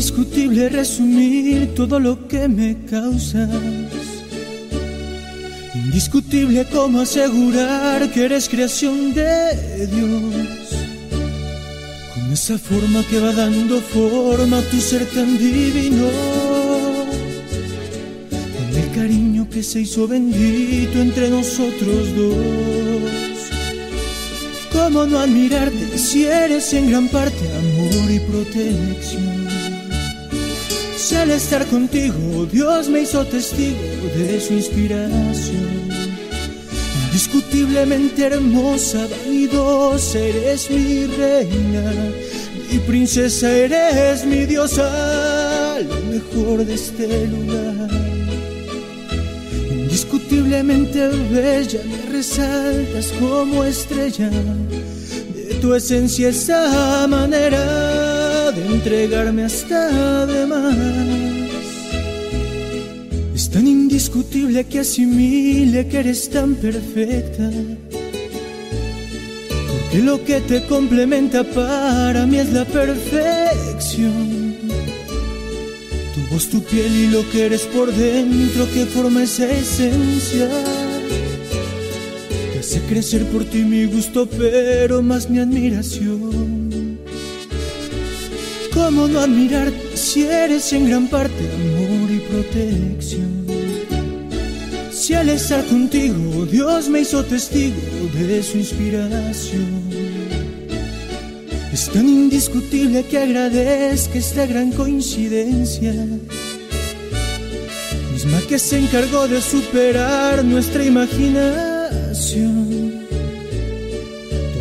indiscutible resumir todo lo que me causas. Indiscutible como asegurar que eres creación de Dios. Con esa forma que va dando forma a tu ser tan divino. Con el cariño que se hizo bendito entre nosotros dos. ¿Cómo no admirarte si eres en gran parte amor y protección? Si al estar contigo Dios me hizo testigo de su inspiración. Indiscutiblemente hermosa, vanidosa, eres mi reina, mi princesa, eres mi diosa, lo mejor de este lugar. Indiscutiblemente bella, me resaltas como estrella de tu esencia, esa manera de entregarme hasta de más. Es tan indiscutible que asimile que eres tan perfecta. Porque lo que te complementa para mí es la perfección. Tu voz, tu piel y lo que eres por dentro que forma esa esencia. Que hace crecer por ti mi gusto, pero más mi admiración. ¿Cómo no admirarte si eres en gran parte amor y protección? Si al estar contigo Dios me hizo testigo de su inspiración. Es tan indiscutible que agradezca esta gran coincidencia. Misma que se encargó de superar nuestra imaginación.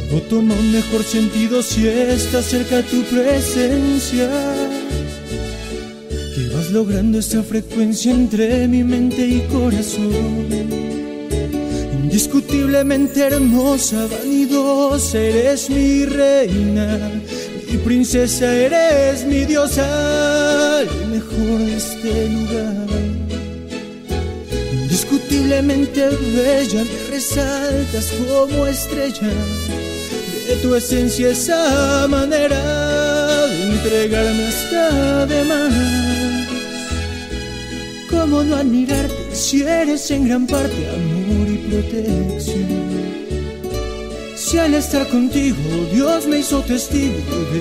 Todo toma un mejor sentido si está cerca tu presencia. Que vas logrando esa frecuencia entre mi mente y corazón. Indiscutiblemente hermosa, vanidosa, eres mi reina, mi princesa, eres mi diosa, lo mejor de este lugar. Indiscutiblemente bella, me resaltas como estrella de tu esencia, esa manera de entregarme hasta de más. ¿Cómo no admirarte si eres en gran parte amor y protección? Si al estar contigo Dios me hizo testigo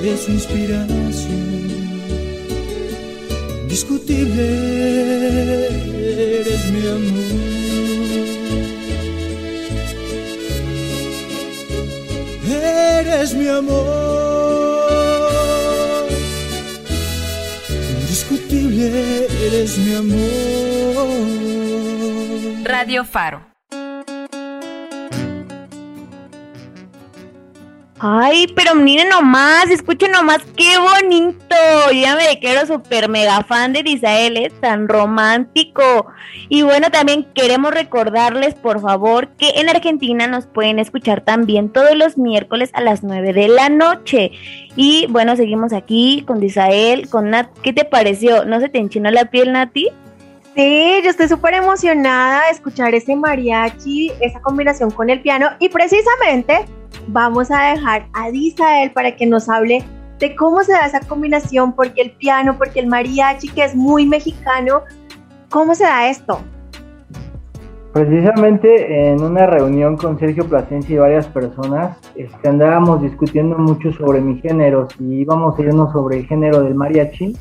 de su inspiración. Indiscutible eres mi amor. Eres mi amor. Indiscutible eres mi amor. Radio Faro. Ay, pero miren nomás, escuchen nomás, qué bonito. Ya me quiero súper mega fan de Isael, es tan romántico. Y bueno, también queremos recordarles, por favor, que en Argentina nos pueden escuchar también todos los miércoles a las 9 de la noche. Y bueno, seguimos aquí con Isael, con Nat. ¿Qué te pareció? ¿No se te enchinó la piel, Nati? Sí, yo estoy súper emocionada de escuchar ese mariachi, esa combinación con el piano y precisamente vamos a dejar a Disael para que nos hable de cómo se da esa combinación, porque el piano, porque el mariachi, que es muy mexicano, ¿cómo se da esto? Precisamente en una reunión con Sergio Plasencia y varias personas, este, andábamos discutiendo mucho sobre mi género, si íbamos a irnos sobre el género del mariachi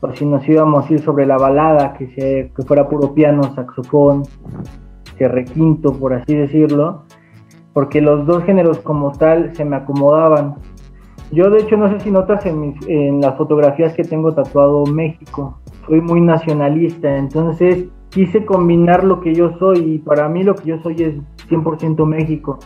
o si nos íbamos a ir sobre la balada, que, se, que fuera puro piano, saxofón, requinto, por así decirlo, porque los dos géneros como tal se me acomodaban. Yo de hecho no sé si notas en, mis, en las fotografías que tengo tatuado México, soy muy nacionalista, entonces quise combinar lo que yo soy y para mí lo que yo soy es 100% México.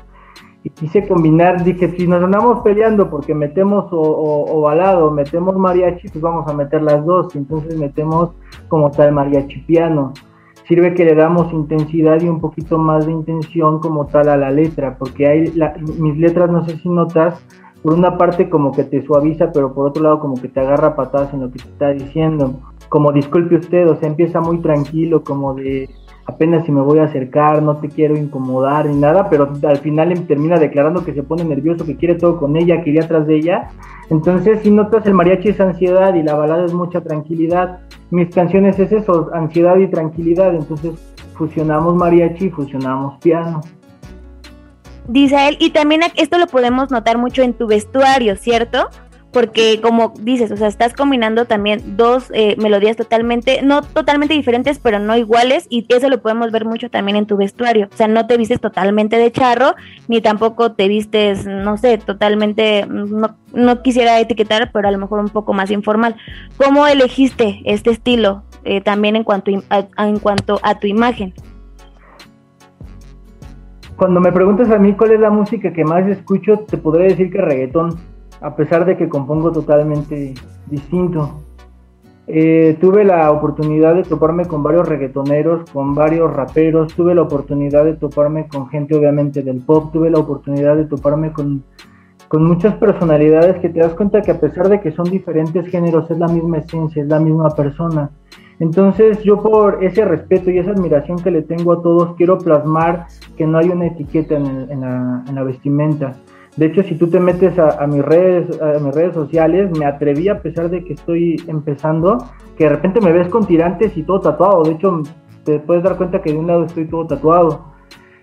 Y quise combinar, dije, si nos andamos peleando porque metemos o, metemos mariachi, pues vamos a meter las dos, entonces metemos como tal mariachi piano. Sirve que le damos intensidad y un poquito más de intención como tal a la letra, porque hay la, mis letras, no sé si notas, por una parte como que te suaviza, pero por otro lado como que te agarra patadas en lo que te está diciendo. Como disculpe usted, o sea, empieza muy tranquilo, como de apenas si me voy a acercar, no te quiero incomodar ni nada, pero al final em, termina declarando que se pone nervioso, que quiere todo con ella, que iría atrás de ella. Entonces, si notas el mariachi es ansiedad y la balada es mucha tranquilidad. Mis canciones es eso, ansiedad y tranquilidad. Entonces, fusionamos mariachi y fusionamos piano. Dice él, y también esto lo podemos notar mucho en tu vestuario, ¿cierto? Porque como dices, o sea, estás combinando también dos eh, melodías totalmente, no totalmente diferentes, pero no iguales, y eso lo podemos ver mucho también en tu vestuario. O sea, no te vistes totalmente de charro, ni tampoco te vistes, no sé, totalmente, no, no quisiera etiquetar, pero a lo mejor un poco más informal. ¿Cómo elegiste este estilo eh, también en cuanto en cuanto a tu imagen? Cuando me preguntas a mí cuál es la música que más escucho, te podré decir que reggaetón a pesar de que compongo totalmente distinto. Eh, tuve la oportunidad de toparme con varios reggaetoneros, con varios raperos, tuve la oportunidad de toparme con gente obviamente del pop, tuve la oportunidad de toparme con, con muchas personalidades que te das cuenta que a pesar de que son diferentes géneros, es la misma esencia, es la misma persona. Entonces yo por ese respeto y esa admiración que le tengo a todos, quiero plasmar que no hay una etiqueta en, la, en la vestimenta de hecho, si tú te metes a, mis redes, a mis redes sociales, me atreví a pesar de que estoy empezando, que de repente me ves con tirantes y todo tatuado. De hecho, te puedes dar cuenta que de un lado estoy todo tatuado.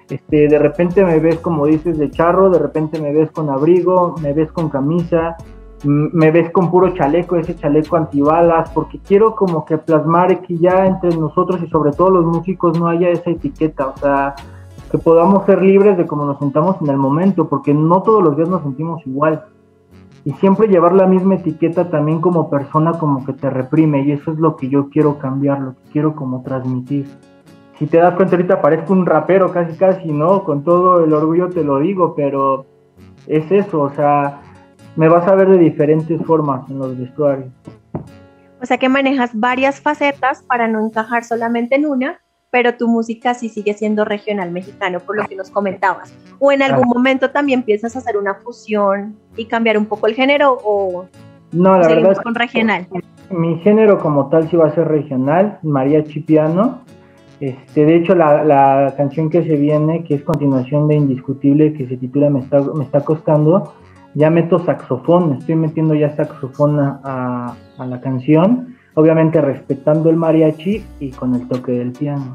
Este, de repente me ves como dices de charro, de repente me ves con abrigo, me ves con camisa, me ves con puro chaleco, ese chaleco antibalas, porque quiero como que plasmar que ya entre nosotros y sobre todo los músicos no haya esa etiqueta, o sea, que podamos ser libres de cómo nos sentamos en el momento, porque no todos los días nos sentimos igual. Y siempre llevar la misma etiqueta también como persona como que te reprime y eso es lo que yo quiero cambiar, lo que quiero como transmitir. Si te das cuenta ahorita parezco un rapero casi casi, ¿no? Con todo el orgullo te lo digo, pero es eso, o sea, me vas a ver de diferentes formas en los vestuarios. O sea que manejas varias facetas para no encajar solamente en una pero tu música sí sigue siendo regional mexicano, por lo que nos comentabas. ¿O en algún momento también piensas hacer una fusión y cambiar un poco el género o no, la verdad es con regional? Mi género como tal sí va a ser regional, mariachi piano. Este, de hecho, la, la, canción que se viene, que es continuación de Indiscutible, que se titula Me está, me está costando, ya meto saxofón, estoy metiendo ya saxofón a, a la canción obviamente respetando el mariachi y con el toque del piano.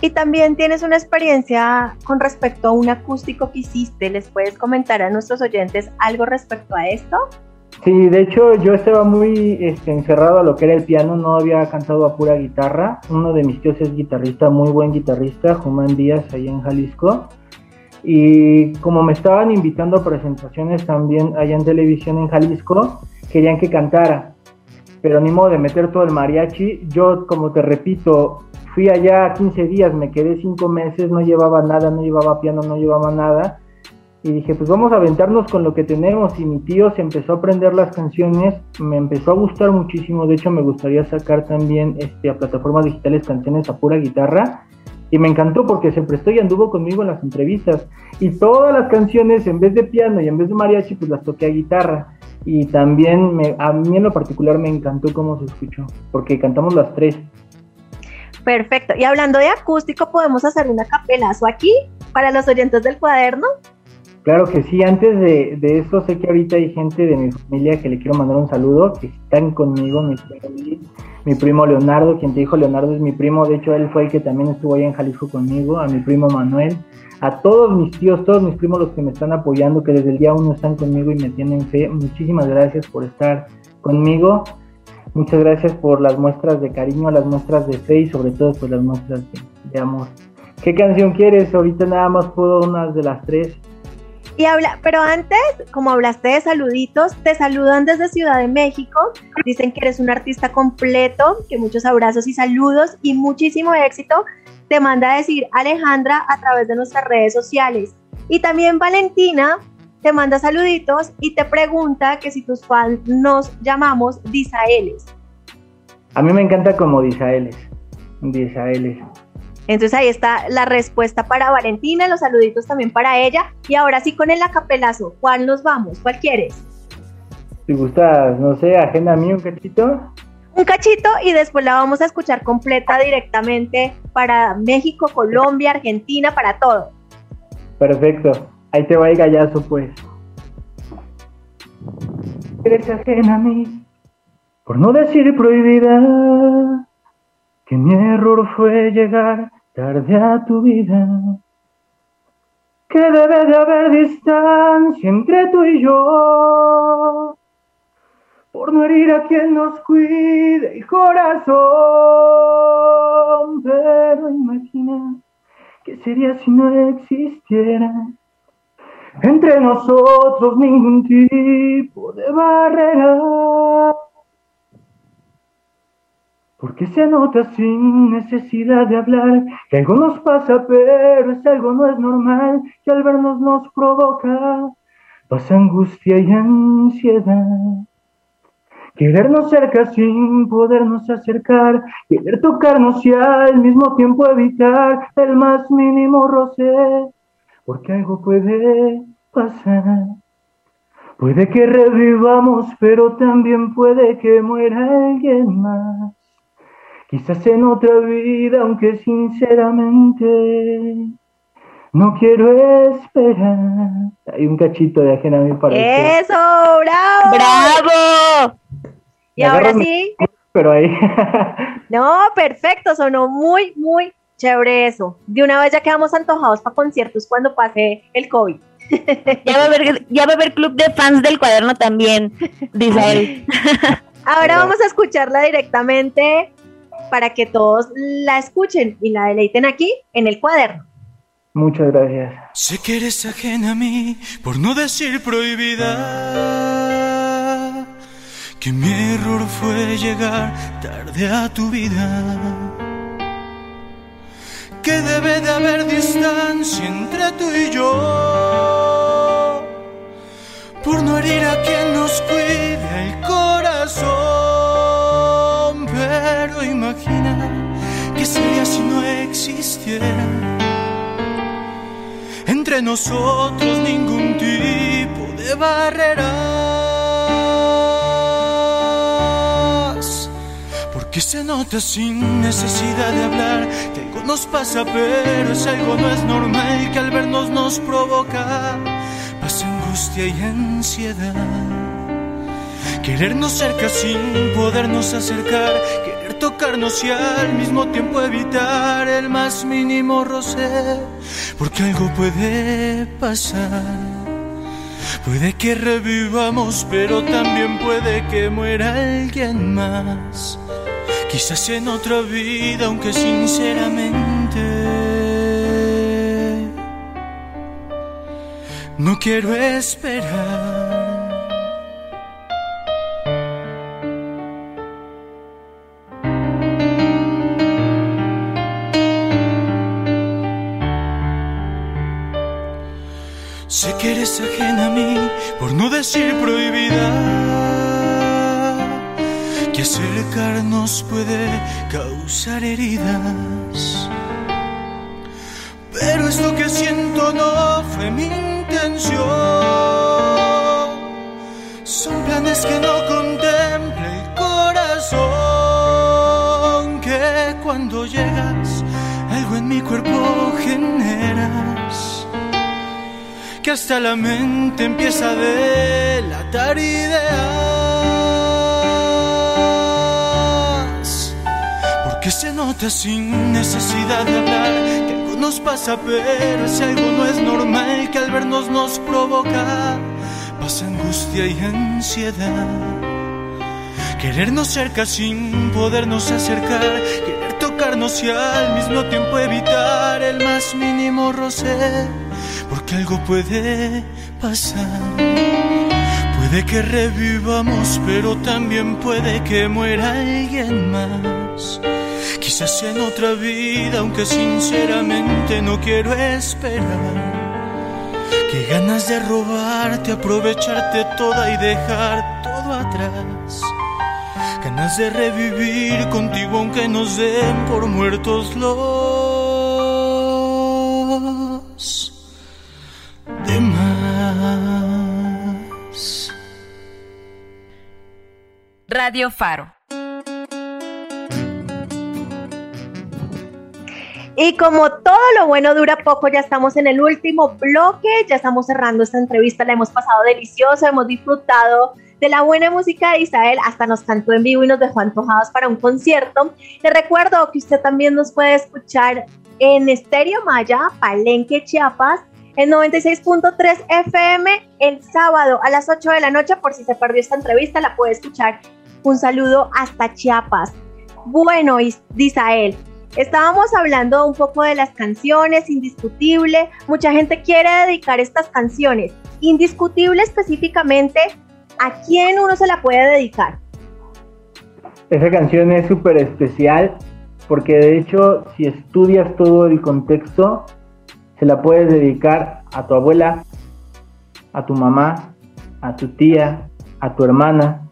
Y también tienes una experiencia con respecto a un acústico que hiciste. ¿Les puedes comentar a nuestros oyentes algo respecto a esto? Sí, de hecho yo estaba muy este, encerrado a lo que era el piano, no había cantado a pura guitarra. Uno de mis tíos es guitarrista, muy buen guitarrista, Juan Díaz, allá en Jalisco. Y como me estaban invitando a presentaciones también allá en televisión en Jalisco, querían que cantara pero ni modo de meter todo el mariachi. Yo, como te repito, fui allá 15 días, me quedé 5 meses, no llevaba nada, no llevaba piano, no llevaba nada. Y dije, pues vamos a aventarnos con lo que tenemos. Y mi tío se empezó a aprender las canciones, me empezó a gustar muchísimo. De hecho, me gustaría sacar también este, a plataformas digitales canciones a pura guitarra. Y me encantó porque se prestó y anduvo conmigo en las entrevistas. Y todas las canciones, en vez de piano y en vez de mariachi, pues las toqué a guitarra y también me, a mí en lo particular me encantó cómo se escuchó, porque cantamos las tres. Perfecto. Y hablando de acústico, ¿podemos hacer una capelazo aquí para los oyentes del cuaderno? Claro que sí, antes de, de, eso sé que ahorita hay gente de mi familia que le quiero mandar un saludo, que están conmigo, mi, mi primo Leonardo, quien te dijo Leonardo es mi primo, de hecho él fue el que también estuvo ahí en Jalisco conmigo, a mi primo Manuel, a todos mis tíos, todos mis primos los que me están apoyando, que desde el día uno están conmigo y me tienen fe, muchísimas gracias por estar conmigo, muchas gracias por las muestras de cariño, las muestras de fe y sobre todo por las muestras de amor. ¿Qué canción quieres? Ahorita nada más puedo unas de las tres. Y habla, pero antes, como hablaste de saluditos, te saludan desde Ciudad de México. Dicen que eres un artista completo, que muchos abrazos y saludos y muchísimo éxito. Te manda a decir Alejandra a través de nuestras redes sociales. Y también Valentina te manda saluditos y te pregunta que si tus fans nos llamamos Disaeles. A mí me encanta como Disaeles. Disaeles. Entonces ahí está la respuesta para Valentina, los saluditos también para ella. Y ahora sí con el acapelazo, ¿cuál nos vamos? ¿Cuál quieres? Si gustas, no sé, agenda a mí un cachito. un cachito y después la vamos a escuchar completa directamente para México, Colombia, Argentina, para todo. Perfecto. Ahí te va el gallazo, pues. Eres ajena a mí, por no decir prohibida, que mi error fue llegar tarde a tu vida. Que debe de haber distancia entre tú y yo, por no herir a quien nos cuide el corazón. Pero imagina ¿Qué sería si no existiera entre nosotros ningún tipo de barrera? Porque se nota sin necesidad de hablar que algo nos pasa, pero ese algo no es normal, que al vernos nos provoca pasa angustia y ansiedad. Querernos cerca sin podernos acercar, querer tocarnos y al mismo tiempo evitar el más mínimo roce, porque algo puede pasar. Puede que revivamos, pero también puede que muera alguien más. Quizás en otra vida, aunque sinceramente no quiero esperar. Hay un cachito de ajena a mí para ¡Eso! ¡Bravo! ¡Bravo! Y ahora sí. Pero ahí. no, perfecto, sonó muy, muy chévere eso. De una vez ya quedamos antojados para conciertos cuando pase el COVID. ya, va a haber, ya va a haber club de fans del cuaderno también, dice él. Ahora vamos a escucharla directamente para que todos la escuchen y la deleiten aquí en el cuaderno. Muchas gracias. Sé que eres ajena a mí, por no decir prohibida, que mi error fue llegar tarde a tu vida. Que debe de haber distancia entre tú y yo, por no herir a quien nos cuide el corazón. Pero imagina que sería si no existiera entre nosotros ningún tipo de barreras. Porque se nota sin necesidad de hablar que algo nos pasa, pero ese algo no es normal que al vernos nos provoca paz, angustia y ansiedad. Querernos cerca sin podernos acercar, tocarnos y al mismo tiempo evitar el más mínimo roce, porque algo puede pasar. Puede que revivamos, pero también puede que muera alguien más. Quizás en otra vida, aunque sinceramente no quiero esperar. Sé que eres ajena a mí, por no decir prohibida, que acercarnos puede causar heridas. Pero esto que siento no fue mi intención. Son planes que no contempla el corazón, que cuando llegas, algo en mi cuerpo generas que hasta la mente empieza a delatar ideas. Porque se nota sin necesidad de hablar que algo nos pasa, pero ese algo no es normal que al vernos nos provoca pasa angustia y ansiedad. Querernos cerca sin podernos acercar, querer tocarnos y al mismo tiempo evitar el más mínimo roce porque algo puede pasar. Puede que revivamos, pero también puede que muera alguien más. Quizás en otra vida, aunque sinceramente no quiero esperar. Qué ganas de robarte, aprovecharte toda y dejar todo atrás. Ganas de revivir contigo aunque nos den por muertos los Radio Faro. Y como todo lo bueno dura poco, ya estamos en el último bloque, ya estamos cerrando esta entrevista, la hemos pasado deliciosa, hemos disfrutado de la buena música de Isabel, hasta nos cantó en vivo y nos dejó antojados para un concierto. Les recuerdo que usted también nos puede escuchar en Estéreo Maya, Palenque, Chiapas, en 96.3 FM el sábado a las 8 de la noche. Por si se perdió esta entrevista, la puede escuchar un saludo hasta Chiapas. Bueno, Isael, Estábamos hablando un poco de las canciones, indiscutible. Mucha gente quiere dedicar estas canciones. Indiscutible específicamente, ¿a quién uno se la puede dedicar? Esa canción es súper especial porque de hecho si estudias todo el contexto, se la puedes dedicar a tu abuela, a tu mamá, a tu tía, a tu hermana,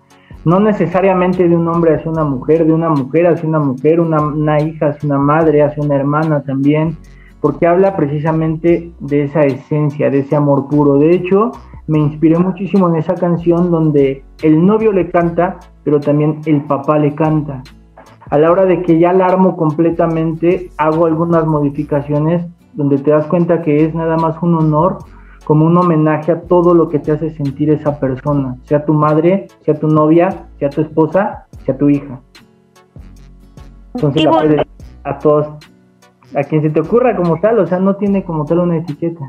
no necesariamente de un hombre hacia una mujer, de una mujer hacia una mujer, una, hija hacia una madre, hacia una hermana también, porque habla precisamente de esa esencia, de ese amor puro. De hecho, me inspiré muchísimo en esa canción donde el novio le canta, pero también el papá le canta. A la hora de que ya la completamente, hago algunas modificaciones donde te das cuenta que es nada más un honor como un homenaje a todo lo que te hace sentir esa persona, sea tu madre, sea tu novia, sea tu esposa, sea tu hija. Entonces la puedes a todos, a quien se te ocurra como tal, o sea, no tiene como tal una etiqueta.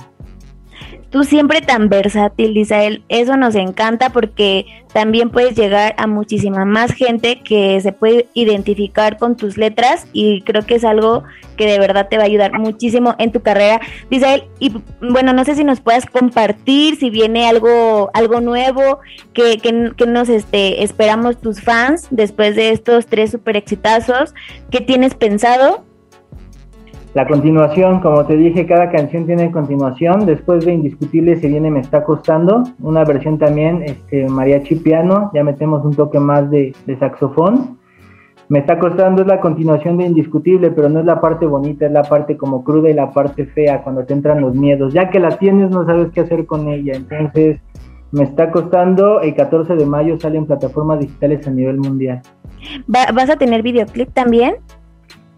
Tú siempre tan versátil, Isael, eso nos encanta porque también puedes llegar a muchísima más gente que se puede identificar con tus letras y creo que es algo que de verdad te va a ayudar muchísimo en tu carrera, Isael. Y bueno, no sé si nos puedas compartir si viene algo, algo nuevo que, que, nos este, esperamos tus fans después de estos tres super exitazos. ¿Qué tienes pensado? La continuación, como te dije, cada canción tiene continuación. Después de Indiscutible se viene Me está costando, una versión también este, mariachi piano, ya metemos un toque más de, saxofón. Me está costando es la continuación de Indiscutible, pero no es la parte bonita, es la parte como cruda y la parte fea, cuando te entran los miedos. Ya que la tienes, no sabes qué hacer con ella. Entonces, me está costando. El 14 de mayo sale en plataformas digitales a nivel mundial. ¿Vas a tener videoclip también?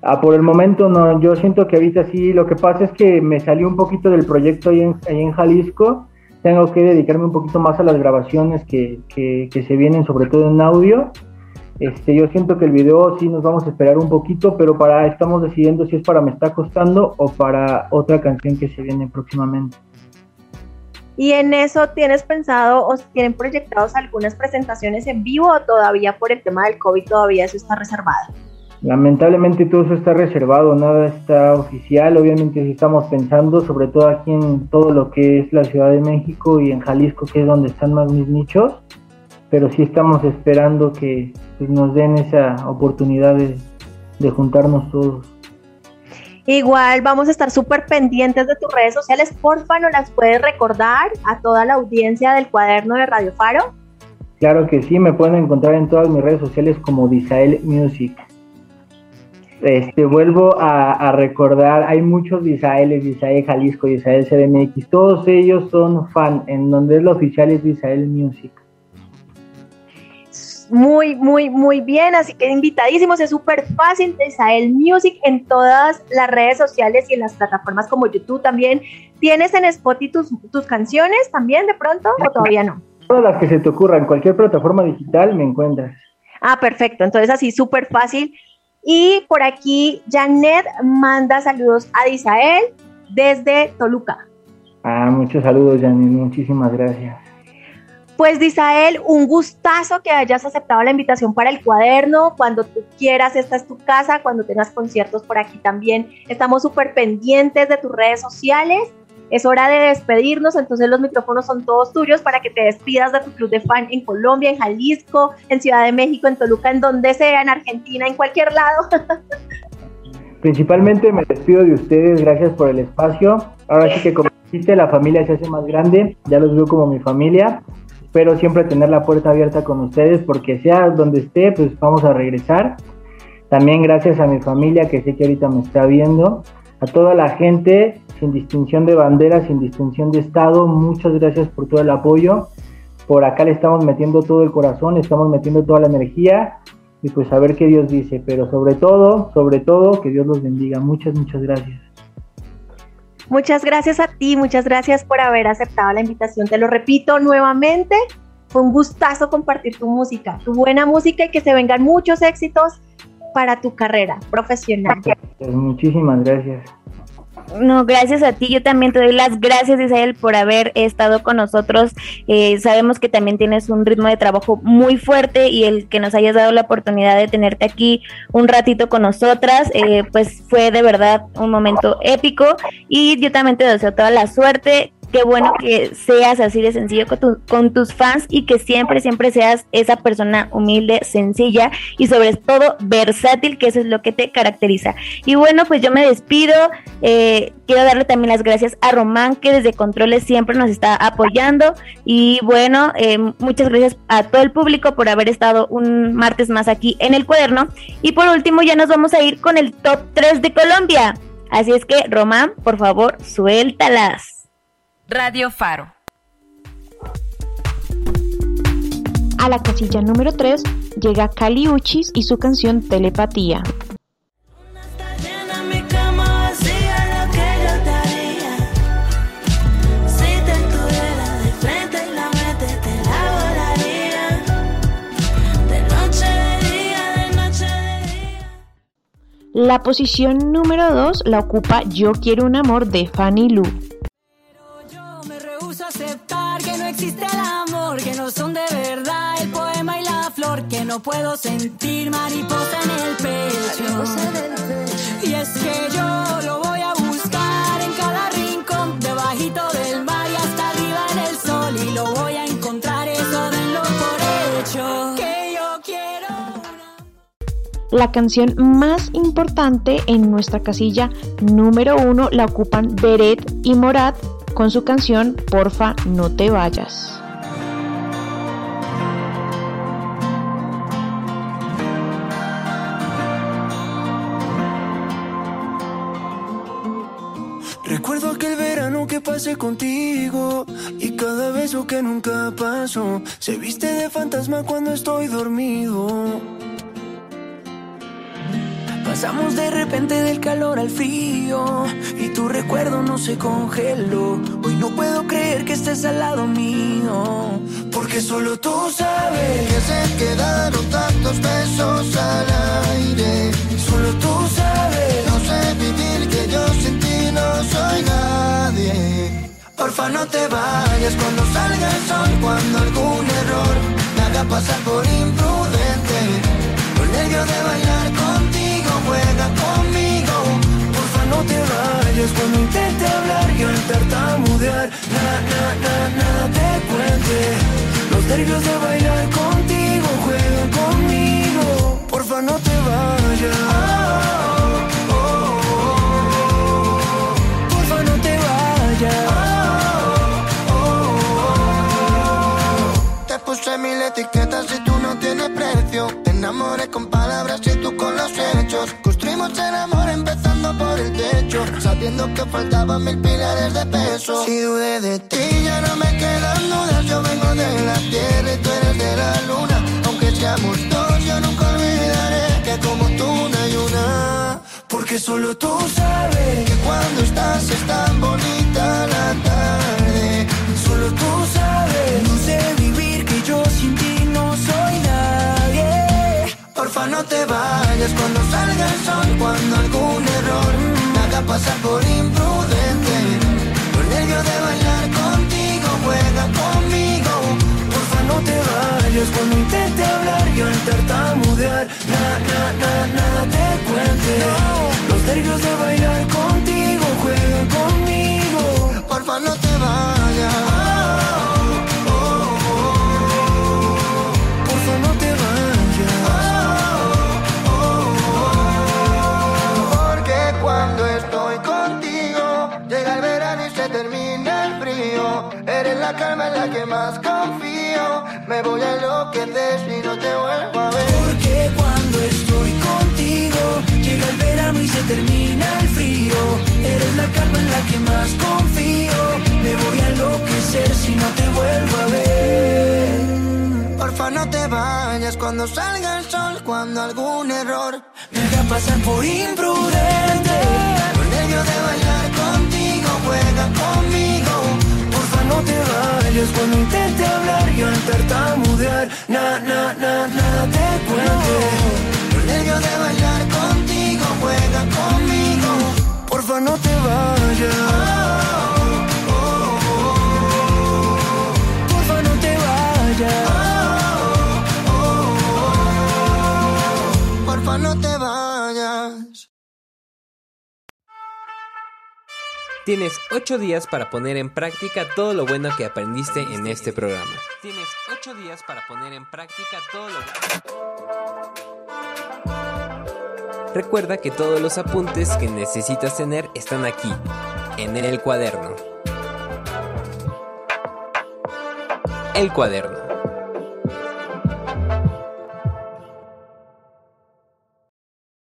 Ah, por el momento no, yo siento que ahorita sí, lo que pasa es que me salió un poquito del proyecto ahí en, Jalisco, tengo que dedicarme un poquito más a las grabaciones que, que, se vienen, sobre todo en audio. Este, yo siento que el video sí nos vamos a esperar un poquito, pero para estamos decidiendo si es para Me está costando o para otra canción que se viene próximamente. ¿Y en eso tienes pensado o tienen proyectados algunas presentaciones en vivo o todavía por el tema del COVID todavía eso está reservado? Lamentablemente todo eso está reservado, nada está oficial. Obviamente sí estamos pensando, sobre todo aquí en todo lo que es la Ciudad de México y en Jalisco, que es donde están más mis nichos, pero sí estamos esperando que pues, nos den esa oportunidad de, de juntarnos todos. Igual vamos a estar súper pendientes de tus redes sociales. Porfa, ¿no las puedes recordar a toda la audiencia del cuaderno de Radio Faro? Claro que sí, me pueden encontrar en todas mis redes sociales como Disael Music. Este, vuelvo a, recordar, hay muchos de Israel, Israel Jalisco, Israel CDMX, todos ellos son fan, en donde es lo oficial es Israel Music. Muy, muy, muy bien, así que invitadísimos, es súper fácil, Israel Music en todas las redes sociales y en las plataformas como YouTube también. ¿Tienes en Spotify tus, tus canciones también de pronto o todavía no? Todas las que se te ocurran, cualquier plataforma digital me encuentras. Ah, perfecto, entonces así súper fácil y por aquí Janet manda saludos a Disael desde Toluca. Ah, muchos saludos Janet, muchísimas gracias. Pues Disael, un gustazo que hayas aceptado la invitación para el cuaderno. Cuando tú quieras, esta es tu casa. Cuando tengas conciertos por aquí también, estamos súper pendientes de tus redes sociales es hora de despedirnos, entonces los micrófonos son todos tuyos para que te despidas de tu club de fan en Colombia, en Jalisco, en Ciudad de México, en Toluca, en donde sea, en Argentina, en cualquier lado. Principalmente me despido de ustedes, gracias por el espacio. Ahora sí que como dijiste, la familia se hace más grande, ya los veo como mi familia. Espero siempre tener la puerta abierta con ustedes porque sea donde esté, pues vamos a regresar. También gracias a mi familia que sé que ahorita me está viendo, a toda la gente sin distinción de bandera, sin distinción de estado. Muchas gracias por todo el apoyo. Por acá le estamos metiendo todo el corazón, le estamos metiendo toda la energía y pues a ver qué Dios dice, pero sobre todo, sobre todo, que Dios los bendiga. Muchas, muchas gracias. Muchas gracias a ti, muchas gracias por haber aceptado la invitación. Te lo repito nuevamente, fue un gustazo compartir tu música, tu buena música y que se vengan muchos éxitos para tu carrera profesional. muchísimas gracias. No, gracias a ti. Yo también te doy las gracias, Isabel, por haber estado con nosotros. Eh, sabemos que también tienes un ritmo de trabajo muy fuerte y el que nos hayas dado la oportunidad de tenerte aquí un ratito con nosotras, eh, pues fue de verdad un momento épico. Y yo también te deseo toda la suerte qué bueno que seas así de sencillo con, tus fans y que siempre, siempre seas esa persona humilde, sencilla y sobre todo versátil, que eso es lo que te caracteriza. Y bueno, pues yo me despido. Eh, quiero darle también las gracias a Román, que desde Controles siempre nos está apoyando. Y bueno, eh, muchas gracias a todo el público por haber estado un martes más aquí en el cuaderno. Y por último, ya nos vamos a ir con el top 3 de Colombia. Así es que, Román, por favor, suéltalas. Radio Faro. A la casilla número 3 llega Cali Uchis y su canción Telepatía. La posición número 2 la ocupa Yo quiero un amor de Fanny Lu. Existe el amor, que no son de verdad el poema y la flor, que no puedo sentir mariposa en el pecho. Y es que yo lo voy a buscar en cada rincón, debajito del mar y hasta arriba en el sol, y lo voy a encontrar, eso denlo por hecho. Que yo quiero. La canción más importante en nuestra casilla número uno la ocupan Beret y Morat con su canción Porfa no te vayas. Recuerdo aquel verano que pasé contigo y cada beso que nunca pasó se viste de fantasma cuando estoy dormido. Pasamos de repente del calor al frío y tu recuerdo no se congeló. Hoy no puedo creer que estés al lado mío, porque solo tú sabes que se quedaron tantos besos al aire. Solo tú sabes, no sé vivir que yo sin ti no soy nadie. Porfa no te vayas cuando salga el sol, cuando algún error me haga pasar por imprudente. Con nervio de bailar te vayas cuando intente hablar y al tartamudear. Nada, nada, nada, te cuente. Los nervios de bailar contigo juegan conmigo. Porfa, no te vayas. Porfa, no te vayas. Te puse mil etiquetas y tú no tienes precio. Te enamoré con palabras y tú con los hechos. Construimos el amor techo. Sabiendo que faltaban mil pilares de peso. Si dudé de ti, ya no me quedan dudas. Yo vengo de la tierra y tú eres de la luna. Aunque seamos dos, yo nunca olvidaré que como tú no hay una. Porque solo tú sabes que cuando estás es tan bonita la tarde. Solo tú sabes, no sé vivir que yo sin ti no soy nadie. Porfa, no te vayas cuando salga el sol, cuando algún error me haga pasar por imprudente. La calma en la que más confío. Me voy a enloquecer si no te vuelvo a ver. Porque cuando estoy contigo, llega el verano y se termina el frío. Eres la calma en la que más confío. Me voy a enloquecer si no te vuelvo a ver. Porfa, no te vayas. cuando salga el sol, cuando algún error me haga pasar por imprudente. Por nervio de bailar contigo, juega conmigo. No te vayas cuando intente hablar y al tartamudear. Na, na, na, nada te cuente. Por nervio de bailar contigo, juega conmigo. Porfa, no te vayas. Porfa, no te vayas. Porfa, no te vayas. Tienes 8 días para poner en práctica todo lo bueno que aprendiste en este programa. Tienes 8 días para poner en práctica todo lo Recuerda que todos los apuntes que necesitas tener están aquí, en el cuaderno. El cuaderno.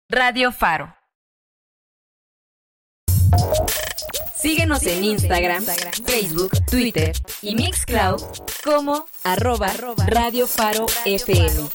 Radio Faro. Síguenos en Instagram, Facebook, Twitter y Mixcloud como arroba Radio Faro FM.